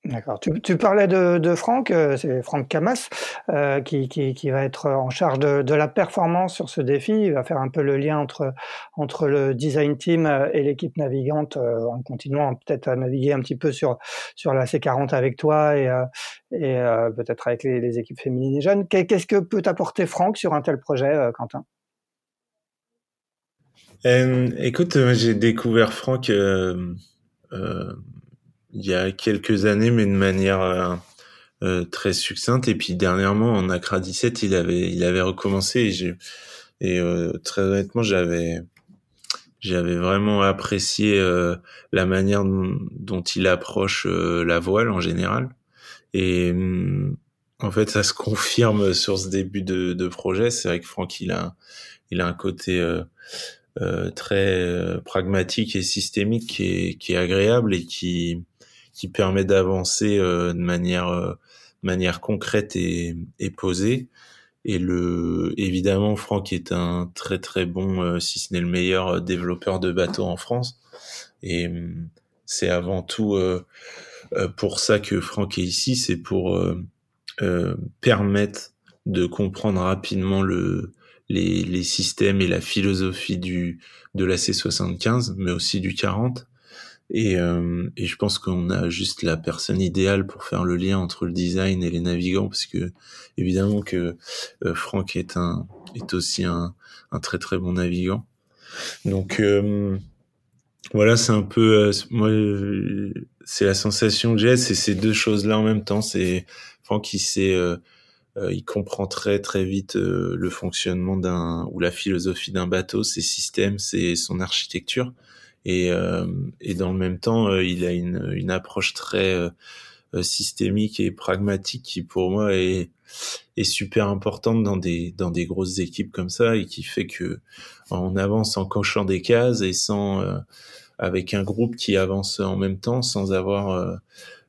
D'accord. Tu, tu, parlais de, de Franck, euh, c'est Franck Camas euh, qui, qui, qui, va être en charge de, de, la performance sur ce défi. Il va faire un peu le lien entre, entre le design team et l'équipe navigante euh, en continuant peut-être à naviguer un petit peu sur, sur la C40 avec toi et, euh, et peut-être avec les, les, équipes féminines et jeunes. Qu'est-ce que peut apporter Franck sur un tel projet, Quentin? Écoute, j'ai découvert Franck il y a quelques années, mais de manière euh, euh très succincte. Et puis dernièrement, en Accra 17, il avait, il avait recommencé et, j'ai, et euh, très honnêtement, j'avais, j'avais vraiment apprécié euh, la manière dont, il approche la voile en général. Et hum, en fait, ça se confirme sur ce début de, de projet. C'est vrai que Franck, il a, il a un côté euh, très pragmatique et systémique qui est, qui est agréable et qui qui permet d'avancer euh, de manière euh, manière concrète et, et, posée. Et le évidemment, Franck est un très très bon, euh, si ce n'est le meilleur développeur de bateaux en France. Et c'est avant tout pour ça que Franck est ici, c'est pour permettre de comprendre rapidement le, les, les, systèmes et la philosophie du de la C75, mais aussi du 40, et, euh, et, je pense qu'on a juste la personne idéale pour faire le lien entre le design et les navigants, parce que évidemment que euh, Franck est un est aussi un, un, très très bon navigant. Donc euh, voilà, c'est un peu moi c'est la sensation que j'ai, c'est ces deux choses-là en même temps. C'est Franck il sait il comprend très très vite le fonctionnement d'un ou la philosophie d'un bateau, ses systèmes, c'est son architecture. Et, et dans le même temps, il a une, une approche très systémique et pragmatique qui pour moi est est super importante dans des dans des grosses équipes comme ça et qui fait que on avance en cochant des cases et sans avec un groupe qui avance en même temps sans avoir euh,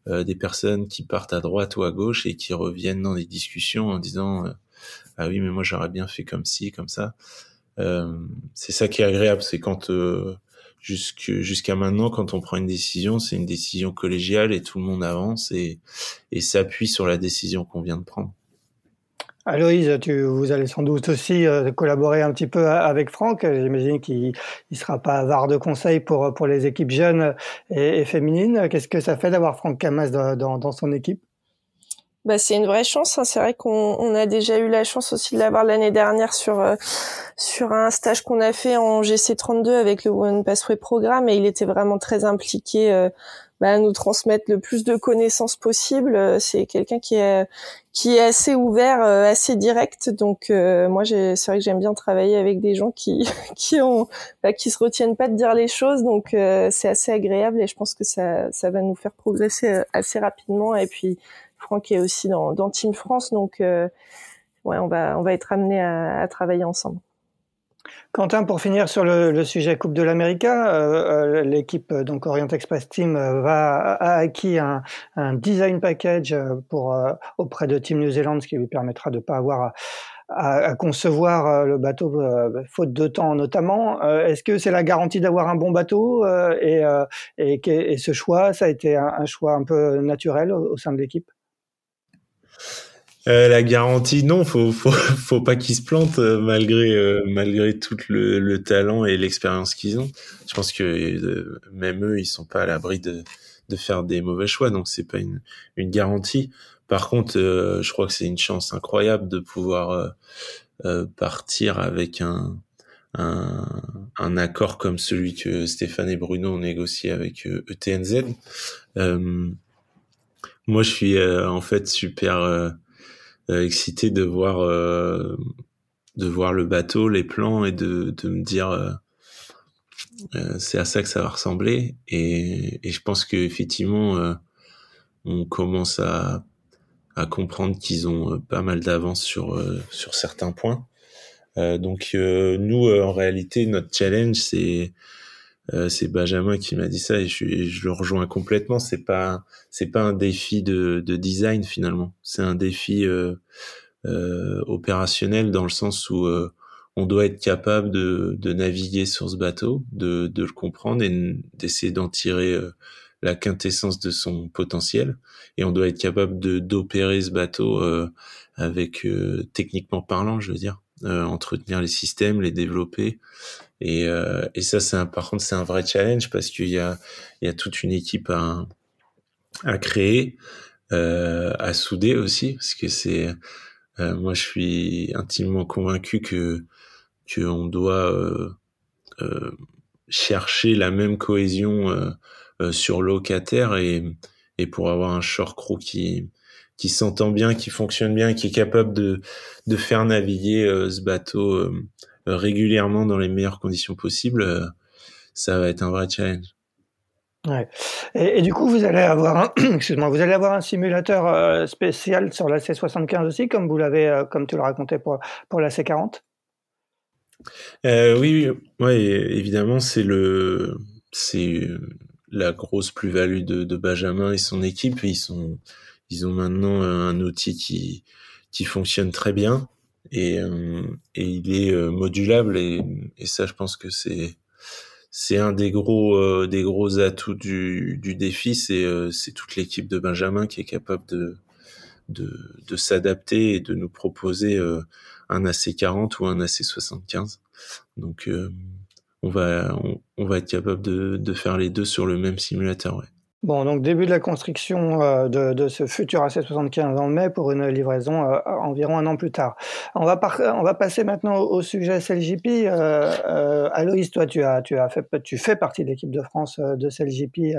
des personnes qui partent à droite ou à gauche et qui reviennent dans des discussions en disant euh, ah oui mais moi j'aurais bien fait comme ci comme ça. Euh, c'est ça qui est agréable c'est quand jusqu'à maintenant quand on prend une décision c'est une décision collégiale et tout le monde avance et, et s'appuie sur la décision qu'on vient de prendre Aloïse, tu, vous allez sans doute aussi euh, collaborer un petit peu avec Franck. J'imagine qu'il ne sera pas avare de conseils pour, pour les équipes jeunes et, féminines. Qu'est-ce que ça fait d'avoir Franck Camas dans, dans, son équipe? Bah, c'est une vraie chance. Hein. C'est vrai qu'on on a déjà eu la chance aussi de l'avoir l'année dernière sur euh, sur un stage qu'on a fait en GC32 avec le One Passway Programme et il était vraiment très impliqué euh, bah, nous transmettre le plus de connaissances possible. Euh, c'est quelqu'un qui est qui est assez ouvert, euh, assez direct. Donc euh, moi, c'est vrai que j'aime bien travailler avec des gens qui qui ont bah, qui se retiennent pas de dire les choses. Donc c'est assez agréable et je pense que ça ça va nous faire progresser assez rapidement. Et puis Franck est aussi dans dans Team France, donc ouais, on va on va être amené à, à travailler ensemble. Quentin, pour finir sur le, sujet Coupe de l'Amérique, euh, euh, l'équipe euh, donc Orient Express Team a acquis un, design package auprès de Team New Zealand, ce qui lui permettra de ne pas avoir à, concevoir le bateau faute de temps notamment. Est-ce que c'est la garantie d'avoir un bon bateau et, ce choix, ça a été un, choix un peu naturel au sein de l'équipe? Euh, la garantie, non, faut faut faut pas qu'ils se plantent euh, malgré euh, malgré tout le, le talent et l'expérience qu'ils ont. Je pense que même eux, ils sont pas à l'abri de de faire des mauvais choix, donc c'est pas une une garantie. Par contre, je crois que c'est une chance incroyable de pouvoir partir avec un, un, un accord comme celui que Stéphane et Bruno ont négocié avec ETNZ. E moi, je suis en fait super euh, excité de voir euh, de voir le bateau, les plans et de, de me dire euh, c'est à ça que ça va ressembler. Et, et je pense que effectivement, on commence à, à comprendre qu'ils ont pas mal d'avance sur sur certains points. donc nous, en réalité, notre challenge, c'est euh, c'est Benjamin qui m'a dit ça et je, je, le rejoins complètement. C'est pas c'est pas un défi de, de design finalement. C'est un défi euh, euh, opérationnel dans le sens où euh, on doit être capable de, de naviguer sur ce bateau, de, de le comprendre et d'essayer d'en tirer euh, la quintessence de son potentiel. Et on doit être capable de d'opérer ce bateau avec techniquement parlant, je veux dire, entretenir les systèmes, les développer et, euh, et ça, c'est par contre, c'est un vrai challenge parce qu'il y a, il y a toute une équipe à, à créer, euh, à souder aussi, parce que c'est, euh, moi, je suis intimement convaincu que qu'on doit euh, euh, chercher la même cohésion euh, sur terre et, et pour avoir un short crew qui qui s'entend bien, qui fonctionne bien, qui est capable de de faire naviguer ce bateau régulièrement dans les meilleures conditions possibles, euh, ça va être un vrai challenge. Ouais. Et, du coup, vous allez avoir un, vous allez avoir un simulateur euh, spécial sur la C75 aussi, comme vous l'avez, comme tu le racontais pour pour la C40. Euh, oui, oui, évidemment, c'est le, c'est la grosse plus-value de, de, Benjamin et son équipe. Ils sont, ils ont maintenant un outil qui qui fonctionne très bien et, euh, et il est euh, modulable et, et, ça je pense que c'est c'est un des gros euh, des gros atouts du, du défi c'est c'est toute l'équipe de Benjamin qui est capable de de, de s'adapter et de nous proposer un AC40 ou un AC75 donc on va on, on, va être capable de, de faire les deux sur le même simulateur ouais. Bon, donc début de la construction euh, de, ce futur AC75 en mai pour une livraison euh, environ un an plus tard. On va, passer maintenant au, sujet CLJP. Euh, euh, Aloïs, toi, tu, as, tu, as fait, tu fais partie de l'équipe de France de CLJP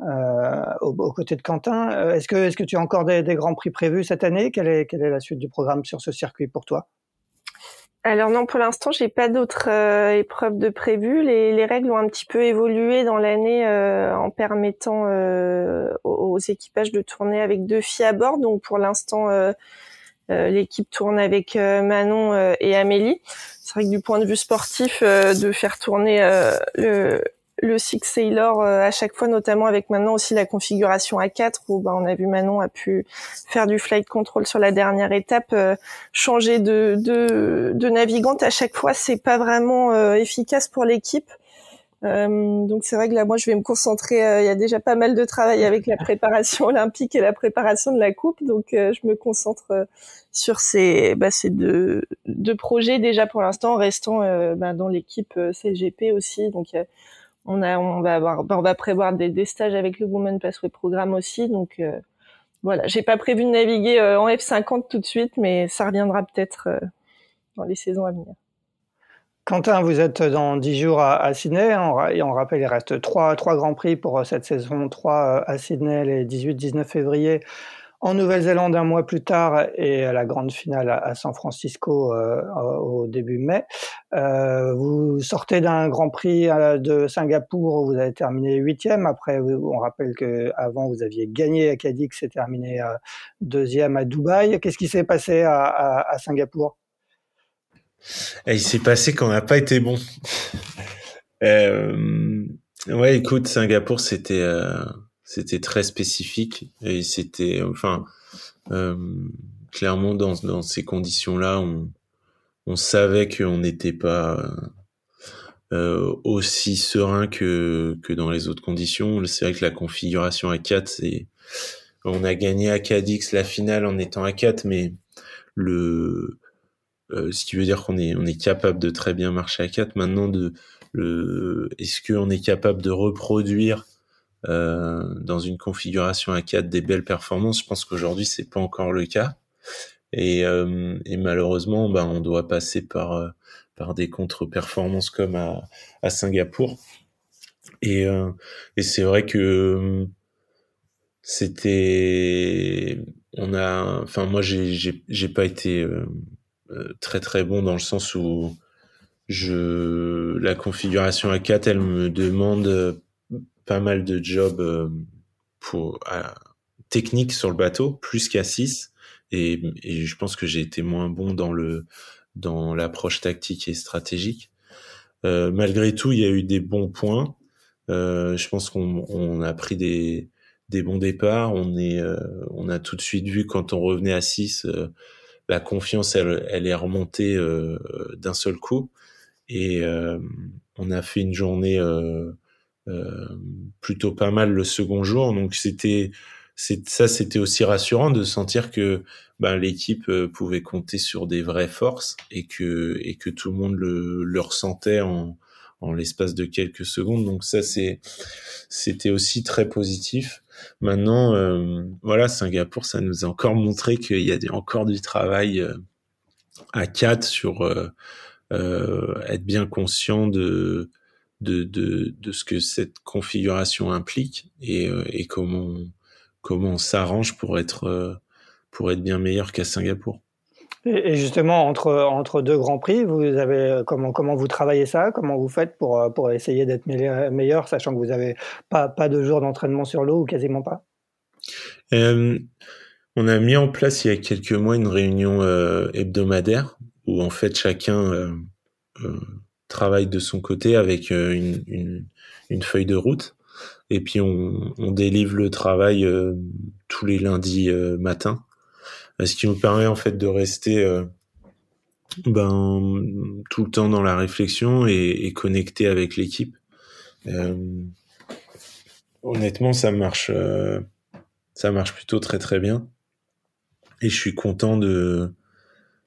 aux, aux, côtés de Quentin. Est-ce que, tu as encore des, grands prix prévus cette année? Quelle est la suite du programme sur ce circuit pour toi? Alors non, pour l'instant, j'ai pas d'autres euh, épreuves de prévues. Les, les, règles ont un petit peu évolué dans l'année euh, en permettant euh, aux, équipages de tourner avec deux filles à bord. Donc pour l'instant, l'équipe tourne avec Manon et Amélie. C'est vrai que du point de vue sportif, de faire tourner le, le Six Sailor euh, à chaque fois, notamment avec maintenant aussi la configuration A4 où bah, on a vu Manon a pu faire du flight control sur la dernière étape, euh, changer de, de, de, navigante à chaque fois, c'est pas vraiment euh, efficace pour l'équipe. donc c'est vrai que là, moi, je vais me concentrer. Il y a déjà pas mal de travail avec la préparation olympique et la préparation de la coupe, donc je me concentre sur ces, bah, ces deux, deux projets déjà pour l'instant, en restant bah, dans l'équipe CGP aussi. Donc on a, on va prévoir des, stages avec le Women Pathway Programme aussi. Donc euh, voilà, j'ai pas prévu de naviguer euh, en F50 tout de suite, mais ça reviendra peut-être euh, dans les saisons à venir. Quentin, vous êtes dans 10 jours à, Sydney. On, on, rappelle, il reste trois, trois grands prix pour cette saison 3 à Sydney les 18-19 février en Nouvelle-Zélande un mois plus tard et à la grande finale à San Francisco euh, au début mai. Euh, vous sortez d'un Grand Prix euh, de Singapour où vous avez terminé huitième. Après, on rappelle que avant vous aviez gagné à Cadix et terminé deuxième à Dubaï. Qu'est-ce qui s'est passé à, à, à Singapour? Et Il s'est passé qu'on n'a pas été bon. euh, ouais, écoute, Singapour, c'était c'était très spécifique et c'était enfin euh, clairement dans, dans ces conditions-là, on, on savait qu'on n'était pas euh, aussi serein que, que dans les autres conditions. C'est vrai que la configuration à 4, c'est on a gagné à Cadix la finale en étant à 4, mais le euh, ce qui veut dire qu'on est on est capable de très bien marcher à 4 maintenant de le est-ce qu'on est capable de reproduire euh, dans une configuration à 4 des belles performances. Je pense qu'aujourd'hui c'est pas encore le cas. Et, euh, malheureusement, ben, on doit passer par euh, par des contre-performances comme à, Singapour. Et, c'est vrai que c'était, on a, enfin moi j'ai pas été très très bon dans le sens où la configuration à 4 elle me demande pas mal de jobs euh, pour techniques sur le bateau, plus qu'à 6. Et, et, je pense que j'ai été moins bon dans le dans l'approche tactique et stratégique. Euh, malgré tout, il y a eu des bons points. Euh, je pense qu'on on a pris des, des bons départs. On est, euh, on a tout de suite vu quand on revenait à 6, euh, la confiance, elle, elle est remontée euh, d'un seul coup. Et on a fait une journée plutôt pas mal le second jour. Donc c'était ça, c'était aussi rassurant de sentir que ben, l'équipe euh, pouvait compter sur des vraies forces et que et que tout le monde le, le ressentait en, en l'espace de quelques secondes. Donc ça, c'est c'était aussi très positif. Maintenant, euh, voilà, Singapour, ça nous a encore montré qu'il y a encore du travail à quatre sur euh, être bien conscient de de, de, de ce que cette configuration implique et, euh, et comment, comment on s'arrange pour être, euh, pour être bien meilleur qu'à Singapour. Et justement, entre, entre deux grands prix, vous avez euh, comment, comment vous travaillez ça? Comment vous faites pour, pour essayer d'être meilleur, sachant que vous n'avez pas, pas de jours d'entraînement sur l'eau ou quasiment pas? Euh, On a mis en place il y a quelques mois une réunion euh, hebdomadaire où en fait chacun euh, travaille de son côté avec euh, une, feuille de route. Et puis on, délivre le travail euh, tous les lundis euh, matin, ce qui nous permet en fait de rester ben tout le temps dans la réflexion et, et connecté avec l'équipe. honnêtement, ça marche, ça marche plutôt très très bien. Et je suis content de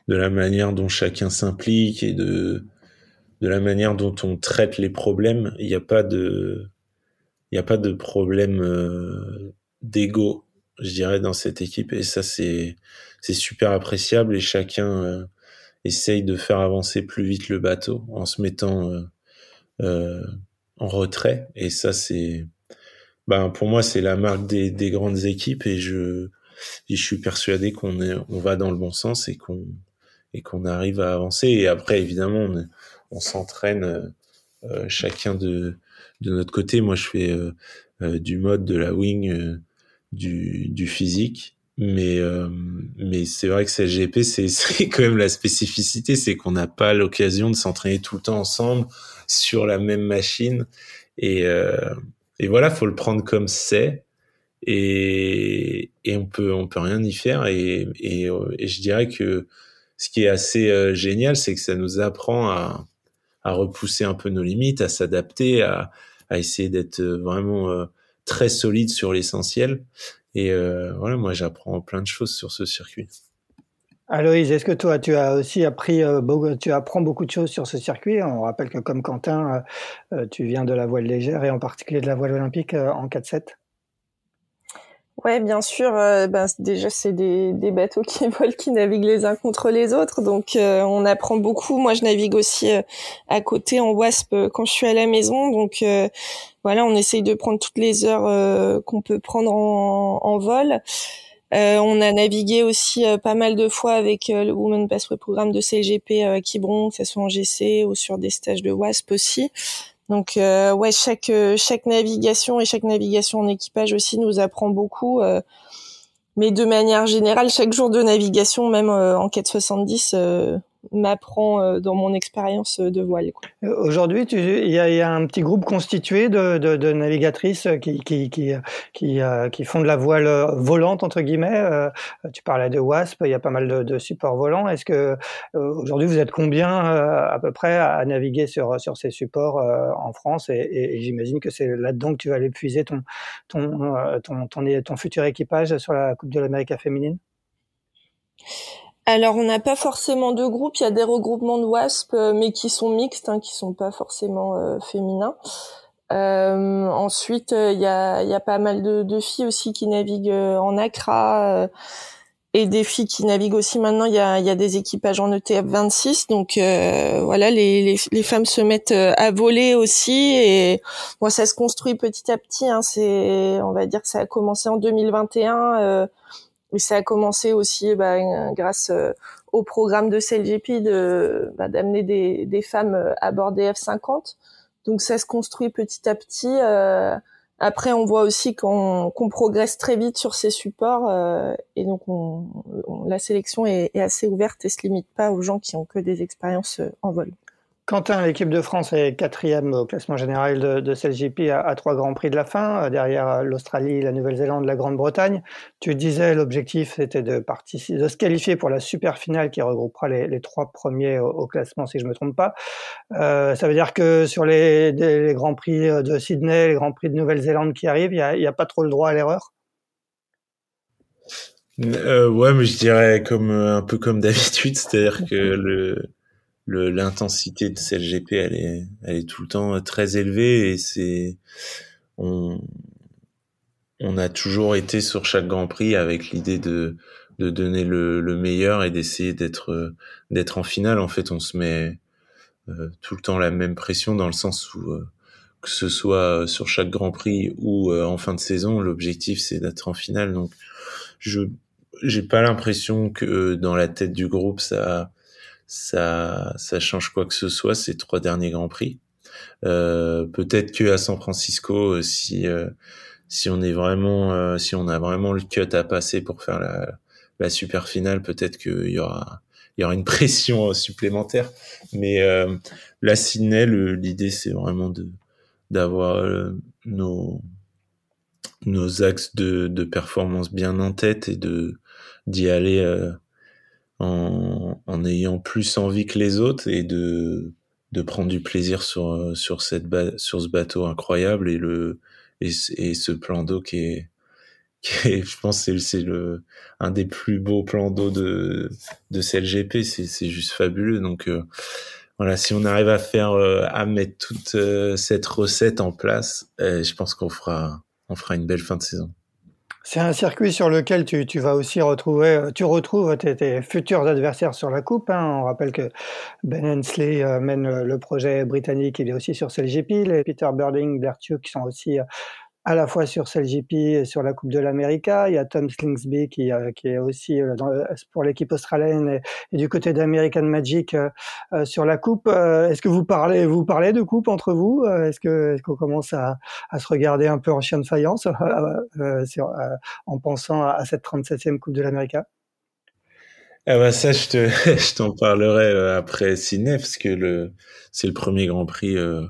de la manière dont chacun s'implique et de de la manière dont on traite les problèmes. Il n'y a pas de, il a pas de problème euh, d'ego, je dirais, dans cette équipe. Et ça, c'est, c'est super appréciable et chacun euh, essaye de faire avancer plus vite le bateau en se mettant euh, euh en retrait. Et ça, c'est, ben, pour moi, c'est la marque des, des grandes équipes et je, je suis persuadé qu'on est, on va dans le bon sens et qu'on, et qu'on arrive à avancer. Et après, évidemment, on, on s'entraîne chacun de de notre côté. Moi, je fais du mode, de la wing, du, du physique. Mais mais c'est vrai que CLGP, c'est c'est quand même la spécificité, c'est qu'on n'a pas l'occasion de s'entraîner tout le temps ensemble sur la même machine. Et et voilà, faut le prendre comme c'est et, et on peut on peut rien y faire et, et, euh, je dirais que ce qui est assez euh, génial c'est que ça nous apprend à, à repousser un peu nos limites à s'adapter à, à essayer d'être vraiment euh, très solide sur l'essentiel. Et voilà moi j'apprends plein de choses sur ce circuit. Aloïse, est-ce que toi, tu as aussi appris, tu apprends beaucoup de choses sur ce circuit? On rappelle que comme Quentin, tu viens de la voile légère et en particulier de la voile olympique en 4-7 Ouais, bien sûr. Euh, ben, déjà, c'est des, des, bateaux qui volent, qui naviguent les uns contre les autres, donc euh, on apprend beaucoup. Moi, je navigue aussi euh, à côté en WASP quand je suis à la maison, donc voilà, on essaye de prendre toutes les heures qu'on peut prendre en, en vol. on a navigué aussi pas mal de fois avec le Women Passway Programme de CLGP à Quiberon, que ce soit en GC ou sur des stages de WASP aussi. Donc euh, ouais, chaque euh, chaque navigation et chaque navigation en équipage aussi nous apprend beaucoup. Euh, mais de manière générale, chaque jour de navigation, même en 470, m'apprend euh, dans mon expérience de voile. Aujourd'hui, il y, a un petit groupe constitué de, navigatrices qui, euh, font de la voile volante, entre guillemets. Euh, tu parlais de WASP, il y a pas mal de, supports volants. Est-ce que aujourd'hui, vous êtes combien à peu près à naviguer sur, ces supports en France Et, j'imagine que c'est là-dedans que tu vas aller puiser ton futur équipage sur la Coupe de l'Amérique féminine? Alors, on n'a pas forcément de groupe. Il y a des regroupements de WASP, euh, mais qui sont mixtes, hein, qui sont pas forcément euh, féminins. Euh, ensuite, il y a, pas mal de, filles aussi qui naviguent en ACRA et des filles qui naviguent aussi maintenant. Il y a, des équipages en ETF 26, donc voilà, les, femmes se mettent à voler aussi et moi, ça se construit petit à petit. Hein, c'est, on va dire que ça a commencé en 2021 mais ça a commencé aussi bah, grâce euh, au programme de CLGP de bah, d'amener des, des, femmes euh, à bord des F50. Donc ça se construit petit à petit. Euh, après, on voit aussi qu'on progresse très vite sur ces supports et donc on, la sélection est, est, assez ouverte et se limite pas aux gens qui ont que des expériences en vol. Quentin, l'équipe de France est quatrième au classement général de, de CLGP à, trois grands prix de la fin, euh, derrière euh, l'Australie, la Nouvelle-Zélande, la Grande-Bretagne. Tu disais l'objectif c'était de, de se qualifier pour la super finale qui regroupera les, trois premiers au, classement, si je me trompe pas. Euh, ça veut dire que sur les, grands prix de Sydney, les grands prix de Nouvelle-Zélande qui arrivent, il n'y a, pas trop le droit à l'erreur? Ouais, mais je dirais comme un peu comme d'habitude, c'est-à-dire que le l'intensité de CLGP elle est elle est tout le temps très élevée et c'est on on a toujours été sur chaque Grand Prix avec l'idée de de donner le, le meilleur et d'essayer d'être d'être en finale. En fait on se met euh, tout le temps la même pression dans le sens où euh, que ce soit sur chaque Grand Prix ou euh, en fin de saison l'objectif c'est d'être en finale. Donc je j'ai pas l'impression que dans la tête du groupe ça ça ça change quoi que ce soit ces trois derniers grands prix. Euh, peut-être que à San Francisco, euh, si euh, si on est vraiment euh, si on a vraiment le cut à passer pour faire la, la super finale, peut-être qu'il y aura il y aura une pression supplémentaire. Mais euh, la Sydney, l'idée c'est vraiment de d'avoir nos nos axes de, de performance bien en tête et de d'y aller en, en ayant plus envie que les autres et de de prendre du plaisir sur sur cette sur ce bateau incroyable et le et, et ce plan d'eau qui est qui est je pense c'est le un des plus beaux plans d'eau de de CLGP c'est juste fabuleux. Donc euh, voilà si on arrive à faire euh, à mettre toute euh, cette recette en place je pense qu'on fera on fera une belle fin de saison c'est un circuit sur lequel tu, tu, vas aussi retrouver, euh, tu retrouves tes, futurs adversaires sur la coupe. Hein. On rappelle que Ben Hensley euh, mène le projet britannique, il est aussi sur CLGP. Les Peter Birding, Blair qui sont aussi à la fois sur CLGP et sur la Coupe de l'América. Il y a Tom Slingsby qui, qui est aussi dans, pour l'équipe australienne et, du côté d'American Magic sur la Coupe. Est-ce que vous parlez, vous parlez de Coupe entre vous? Est-ce que est-ce qu'on commence à, à, se regarder un peu en chien de faïence sur, en pensant à cette 37e Coupe de l'América ah bah ça, je te, je t'en parlerai euh, après Sydney parce que c'est le premier Grand Prix euh, euh,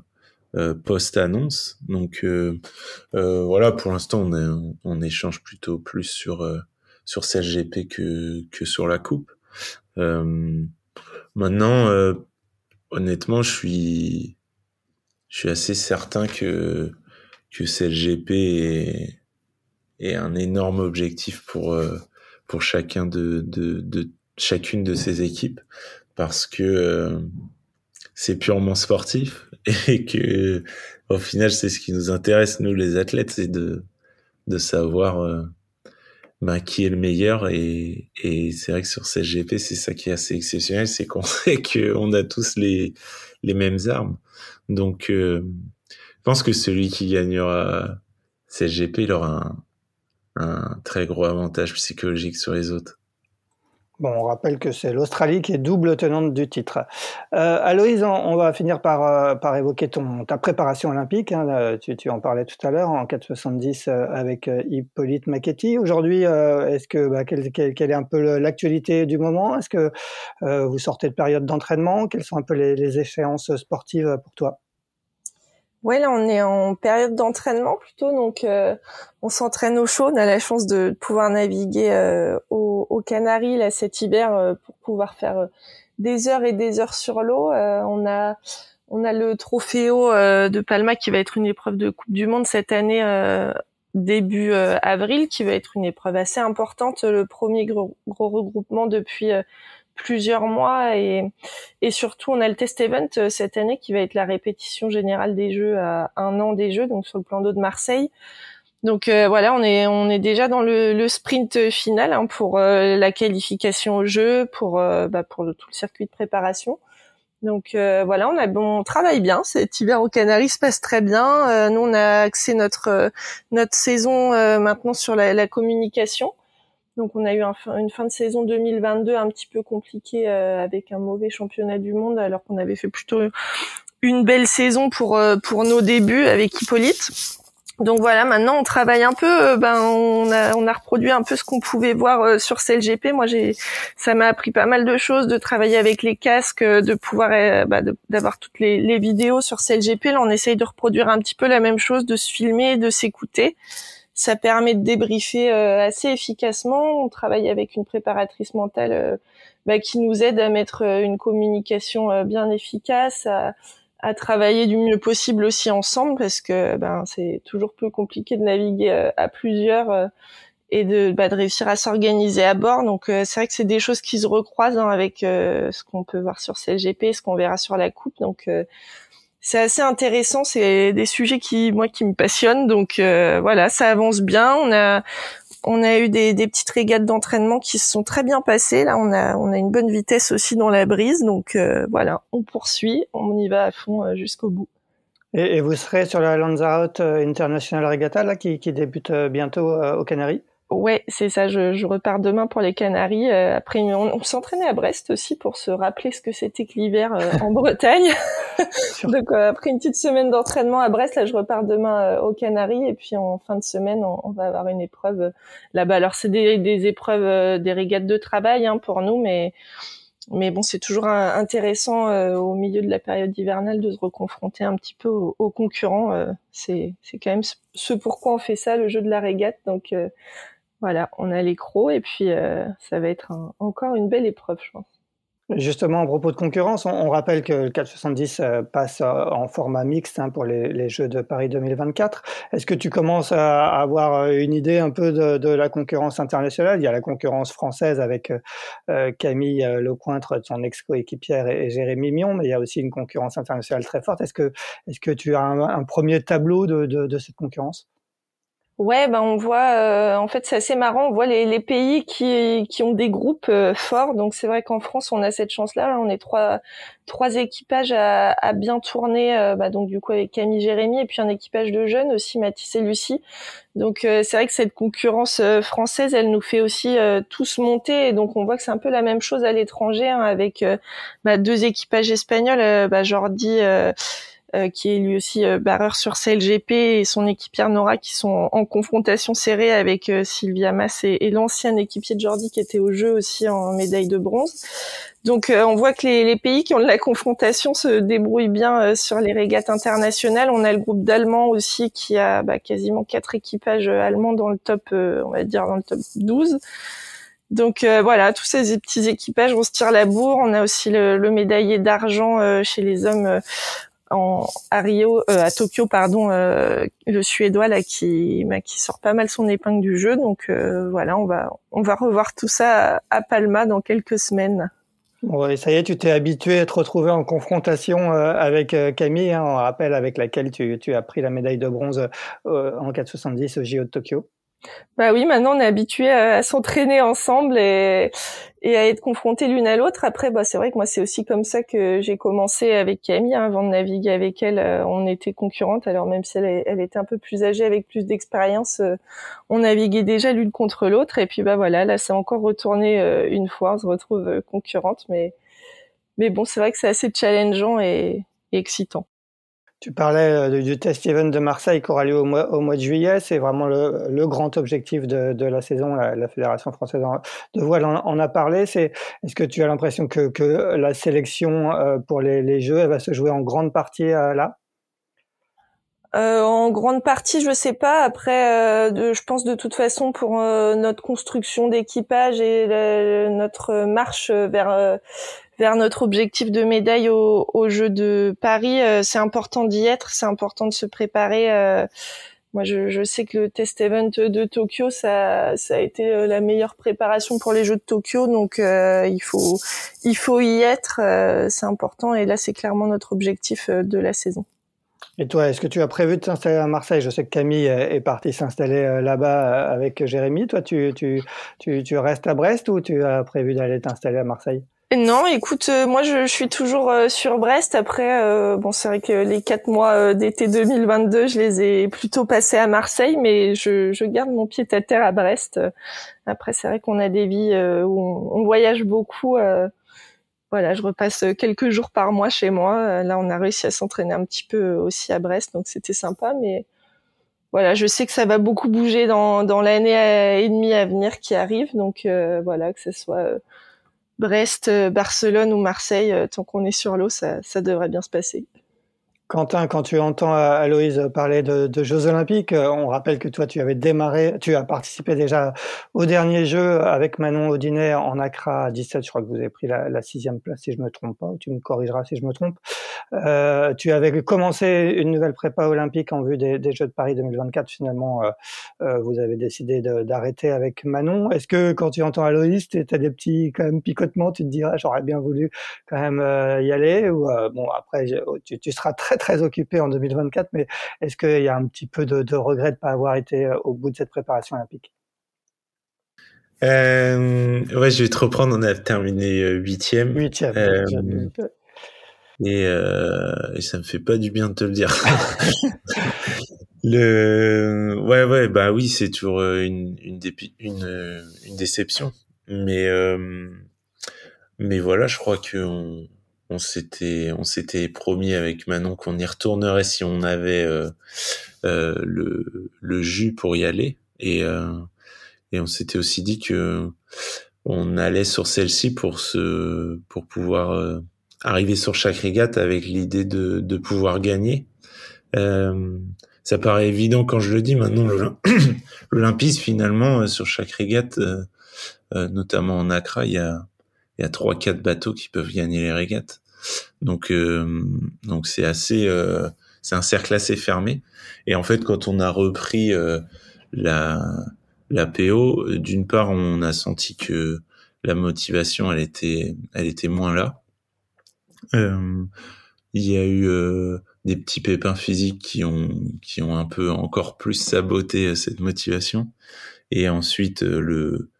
post-annonce. Donc euh, euh, voilà, pour l'instant, on, on échange plutôt plus sur sur CLGP que que sur la coupe. maintenant, honnêtement, je suis je suis assez certain que que CLGP est, est un énorme objectif pour pour chacun de, de, de chacune de ces équipes parce que euh, c'est purement sportif et que au final c'est ce qui nous intéresse nous les athlètes c'est de de savoir bah, qui est le meilleur et, et c'est vrai que sur CGP c'est ça qui est assez exceptionnel c'est qu'on sait qu'on a tous les les mêmes armes. Donc euh, je pense que celui qui gagnera CGP il aura un, un très gros avantage psychologique sur les autres Bon, on rappelle que c'est l'Australie qui est double tenante du titre. Euh, Aloïse, on, va finir par, euh, par évoquer ton, ta préparation olympique. Hein, tu, tu, en parlais tout à l'heure en 4,70 euh, avec euh, Hippolyte Machetti. Aujourd'hui, est-ce que bah, quelle, quelle, quelle, est un peu l'actualité du moment? Est-ce que vous sortez de période d'entraînement? Quelles sont un peu les, les échéances sportives pour toi? Ouais, là on est en période d'entraînement plutôt, donc euh, on s'entraîne au chaud. On a la chance de pouvoir naviguer euh, aux, aux, Canaries là cet hiver euh, pour pouvoir faire des heures et des heures sur l'eau. on a on a le Trofeo de Palma qui va être une épreuve de Coupe du Monde cette année début avril, qui va être une épreuve assez importante, le premier gros, gros regroupement depuis plusieurs mois et, et surtout on a le test event euh, cette année qui va être la répétition générale des jeux à un an des jeux donc sur le plan d'eau de Marseille. Donc euh, voilà on est on est déjà dans le, le sprint final hein, pour euh, la qualification au jeu pour bah, pour le, tout le circuit de préparation. Donc voilà on a bon on travaille bien. Cet hiver au Canaries se passe très bien. Nous on a axé notre notre saison maintenant sur la, la communication donc on a eu une fin de saison 2022 un petit peu compliquée euh, avec un mauvais championnat du monde alors qu'on avait fait plutôt une belle saison pour euh, pour nos débuts avec Hippolyte. Donc voilà, maintenant on travaille un peu. Euh, ben on a reproduit un peu ce qu'on pouvait voir sur CLGP. Moi j'ai ça m'a appris pas mal de choses, de travailler avec les casques, de pouvoir bah, d'avoir toutes les, les vidéos sur CLGP. Là on essaye de reproduire un petit peu la même chose, de se filmer, de s'écouter ça permet de débriefer euh, assez efficacement. On travaille avec une préparatrice mentale euh, bah, qui nous aide à mettre euh, une communication bien efficace, à, à, travailler du mieux possible aussi ensemble parce que ben c'est toujours plus compliqué de naviguer à plusieurs et de, bah, de réussir à s'organiser à bord. Donc c'est vrai que c'est des choses qui se recroisent hein, avec ce qu'on peut voir sur CLGP, ce qu'on verra sur la coupe. Donc c'est assez intéressant. C'est des sujets qui, moi, qui me passionnent. Donc euh, voilà, ça avance bien. On a, on a eu des, des petites régates d'entraînement qui se sont très bien passées. Là, on a, on a une bonne vitesse aussi dans la brise. Donc euh, voilà, on poursuit, on y va à fond euh, jusqu'au bout. Et, vous serez sur la Lanzarote International Regatta là, qui, qui débute bientôt aux Canaries? Ouais, c'est ça. Je, je, repars demain pour les Canaries. Euh, après, on, s'entraînait à Brest aussi pour se rappeler ce que c'était que l'hiver euh, en Bretagne. Donc euh, après une petite semaine d'entraînement à Brest, là, je repars demain aux Canaries et puis en fin de semaine, on, va avoir une épreuve là-bas. Alors c'est des, des, épreuves, des régates de travail hein, pour nous, mais mais bon, c'est toujours intéressant au milieu de la période hivernale de se reconfronter un petit peu aux, aux concurrents. c'est c'est quand même ce pourquoi on fait ça, le jeu de la régate. Donc voilà, on a les crocs et puis euh, ça va être encore une belle épreuve, je pense. Justement, à propos de concurrence, on, rappelle que le 470 euh, passe euh, en format mixte hein, pour les, Jeux de Paris 2024. Est-ce que tu commences à avoir une idée un peu de, la concurrence internationale? Il y a la concurrence française avec Camille Lecointre, son ex-coéquipière, et, Jérémy Mion, mais il y a aussi une concurrence internationale très forte. Est-ce que, tu as un, premier tableau de cette concurrence? Ouais, ben on voit, euh, en fait c'est assez marrant, on voit les, pays qui, qui ont des groupes euh, forts. Donc c'est vrai qu'en France on a cette chance-là, on est trois trois équipages à, bien tourner. Euh, bah, donc du coup avec Camille, Jérémy et puis un équipage de jeunes aussi, Mathis et Lucie. Donc c'est vrai que cette concurrence française, elle nous fait aussi tous monter. Donc on voit que c'est un peu la même chose à l'étranger hein, avec bah, deux équipages espagnols, bah, Jordi euh, qui est lui aussi euh, barreur sur CLGP et son équipière Nora qui sont en confrontation serrée avec euh, Sylvia Mass et, l'ancien équipier de Jordi qui était au jeu aussi en médaille de bronze. Donc on voit que les, pays qui ont de la confrontation se débrouillent bien sur les régates internationales. On a le groupe d'Allemands aussi qui a bah, quasiment quatre équipages allemands dans le top, on va dire dans le top 12. Donc voilà, tous ces petits équipages, on se tire la bourre. On a aussi le médaillé d'argent chez les hommes en, à Rio, euh, à Tokyo, pardon, euh, le Suédois là qui, bah, qui sort pas mal son épingle du jeu. Donc euh, voilà, on va, on va revoir tout ça à, Palma dans quelques semaines. Oui, ça y est, tu t'es habitué à te retrouver en confrontation avec Camille, hein, on rappelle avec laquelle tu, tu, as pris la médaille de bronze en 470 au JO de Tokyo. Bah oui, maintenant on est habitué à, s'entraîner ensemble et, et à être confrontés l'une à l'autre. Après, bah c'est vrai que moi c'est aussi comme ça que j'ai commencé avec Camille. Hein, avant de naviguer avec elle, euh, on était concurrentes. Alors même si elle, elle, était un peu plus âgée, avec plus d'expérience, euh, on naviguait déjà l'une contre l'autre. Et puis bah voilà, là c'est encore retourné euh, une fois, on se retrouve concurrentes. Mais mais bon, c'est vrai que c'est assez challengeant et excitant. Tu parlais euh, du test event de Marseille qui aura lieu au mois, de juillet. C'est vraiment le, grand objectif de, la saison. La, Fédération française de voile en, a parlé. C'est, est-ce que tu as l'impression que, la sélection euh, pour les, Jeux va se jouer en grande partie euh, là? Euh, en grande partie, je sais pas. Après, de, je pense de toute façon pour notre construction d'équipage et notre marche vers vers notre objectif de médaille au, au jeu de Paris. Euh, c'est important d'y être, c'est important de se préparer. Euh, moi, je, je, sais que le test event de Tokyo, ça, ça a été euh, la meilleure préparation pour les Jeux de Tokyo, donc il faut, il faut y être. c'est important, et là, c'est clairement notre objectif de la saison. Et toi, est-ce que tu as prévu de t'installer à Marseille? Je sais que Camille est partie s'installer là-bas avec Jérémy. Toi, tu, tu, tu, tu restes à Brest ou tu as prévu d'aller t'installer à Marseille? Non, écoute, euh, moi je, suis toujours euh, sur Brest. Après, euh, bon, c'est vrai que les quatre mois d'été 2022, je les ai plutôt passés à Marseille, mais je, je garde mon pied à terre à Brest. Après, c'est vrai qu'on a des vies où on, voyage beaucoup. Voilà, je repasse quelques jours par mois chez moi. Là, on a réussi à s'entraîner un petit peu aussi à Brest, donc c'était sympa. Mais voilà, je sais que ça va beaucoup bouger dans, l'année et demie à venir qui arrive. Donc voilà, que ce soit Brest, euh, Barcelone ou Marseille, euh, tant qu'on est sur l'eau, ça devrait bien se passer. Quentin, quand tu entends euh, Aloïse parler de, de, Jeux Olympiques, euh, on rappelle que toi, tu avais démarré, tu as participé déjà au dernier jeu avec Manon Audinet en Accra à 17. Je crois que vous avez pris la, la sixième place, si je me trompe pas. Tu me corrigeras si je me trompe. Euh, tu avais commencé une nouvelle prépa olympique en vue des, des Jeux de Paris 2024. Finalement, euh, euh, vous avez décidé d'arrêter avec Manon. Est-ce que quand tu entends Aloïse, tu as des petits quand même picotements Tu te dirais, j'aurais bien voulu quand même y aller ou bon après, tu, tu seras très occupé en 2024, mais est-ce qu'il y a un petit peu de, regret de ne pas avoir été euh, au bout de cette préparation olympique? Euh, Ouais, je vais te reprendre. On a terminé euh, huitième. Huitième. et, et, ça me fait pas du bien de te le dire. le, ouais, ouais, bah oui, c'est toujours une, une, une, une déception. Mais, mais voilà, je crois qu'on on s'était on s'était promis avec Manon qu'on y retournerait si on avait euh, euh, le le jus pour y aller. Et euh, et on s'était aussi dit que on allait sur celle-ci pour se pour pouvoir arriver sur chaque régate avec l'idée de de pouvoir gagner. Ça paraît évident quand je le dis maintenant l'olympisme finalement sur chaque régate notamment en Accra il y a il y a trois quatre bateaux qui peuvent gagner les régates. Donc euh, donc c'est assez euh, c'est un cercle assez fermé. Et en fait, quand on a repris euh, la la PO, d'une part, on a senti que la motivation, elle était elle était moins là. il y a eu des petits pépins physiques qui ont qui ont un peu encore plus saboté cette motivation. Et ensuite le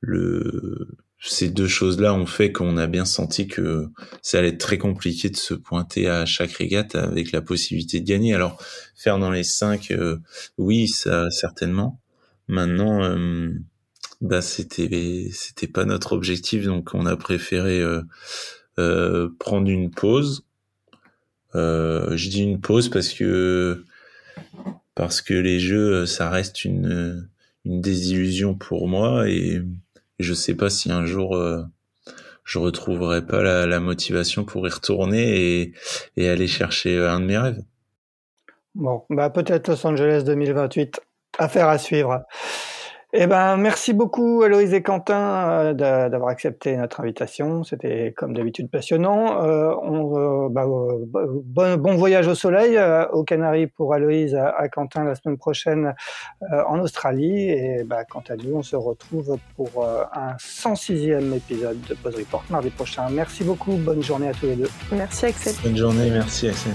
le ces deux choses-là ont fait qu'on a bien senti que ça allait être très compliqué de se pointer à chaque régate avec la possibilité de gagner. Alors faire dans les cinq, euh, oui, ça certainement. Maintenant, euh, bah c'était c'était pas notre objectif, donc on a préféré euh, prendre une pause. je dis une pause parce que parce que les jeux, ça reste une une désillusion pour moi et je sais pas si un jour euh, je retrouverai pas la, la, motivation pour y retourner et, et, aller chercher un de mes rêves. Bon, bah peut-être Los Angeles 2028. Affaire à suivre. Eh ben, merci beaucoup Aloïse et Quentin euh, d'avoir accepté notre invitation. C'était comme d'habitude passionnant. Euh, on, euh, bah, bon, bon, voyage au soleil aux Canaries pour Aloïse, à, à, Quentin la semaine prochaine en Australie. Et bah, quant à nous, on se retrouve pour un 106e épisode de Pause Report mardi prochain. Merci beaucoup. Bonne journée à tous les deux. Merci Axel. Bonne journée. Merci Axel.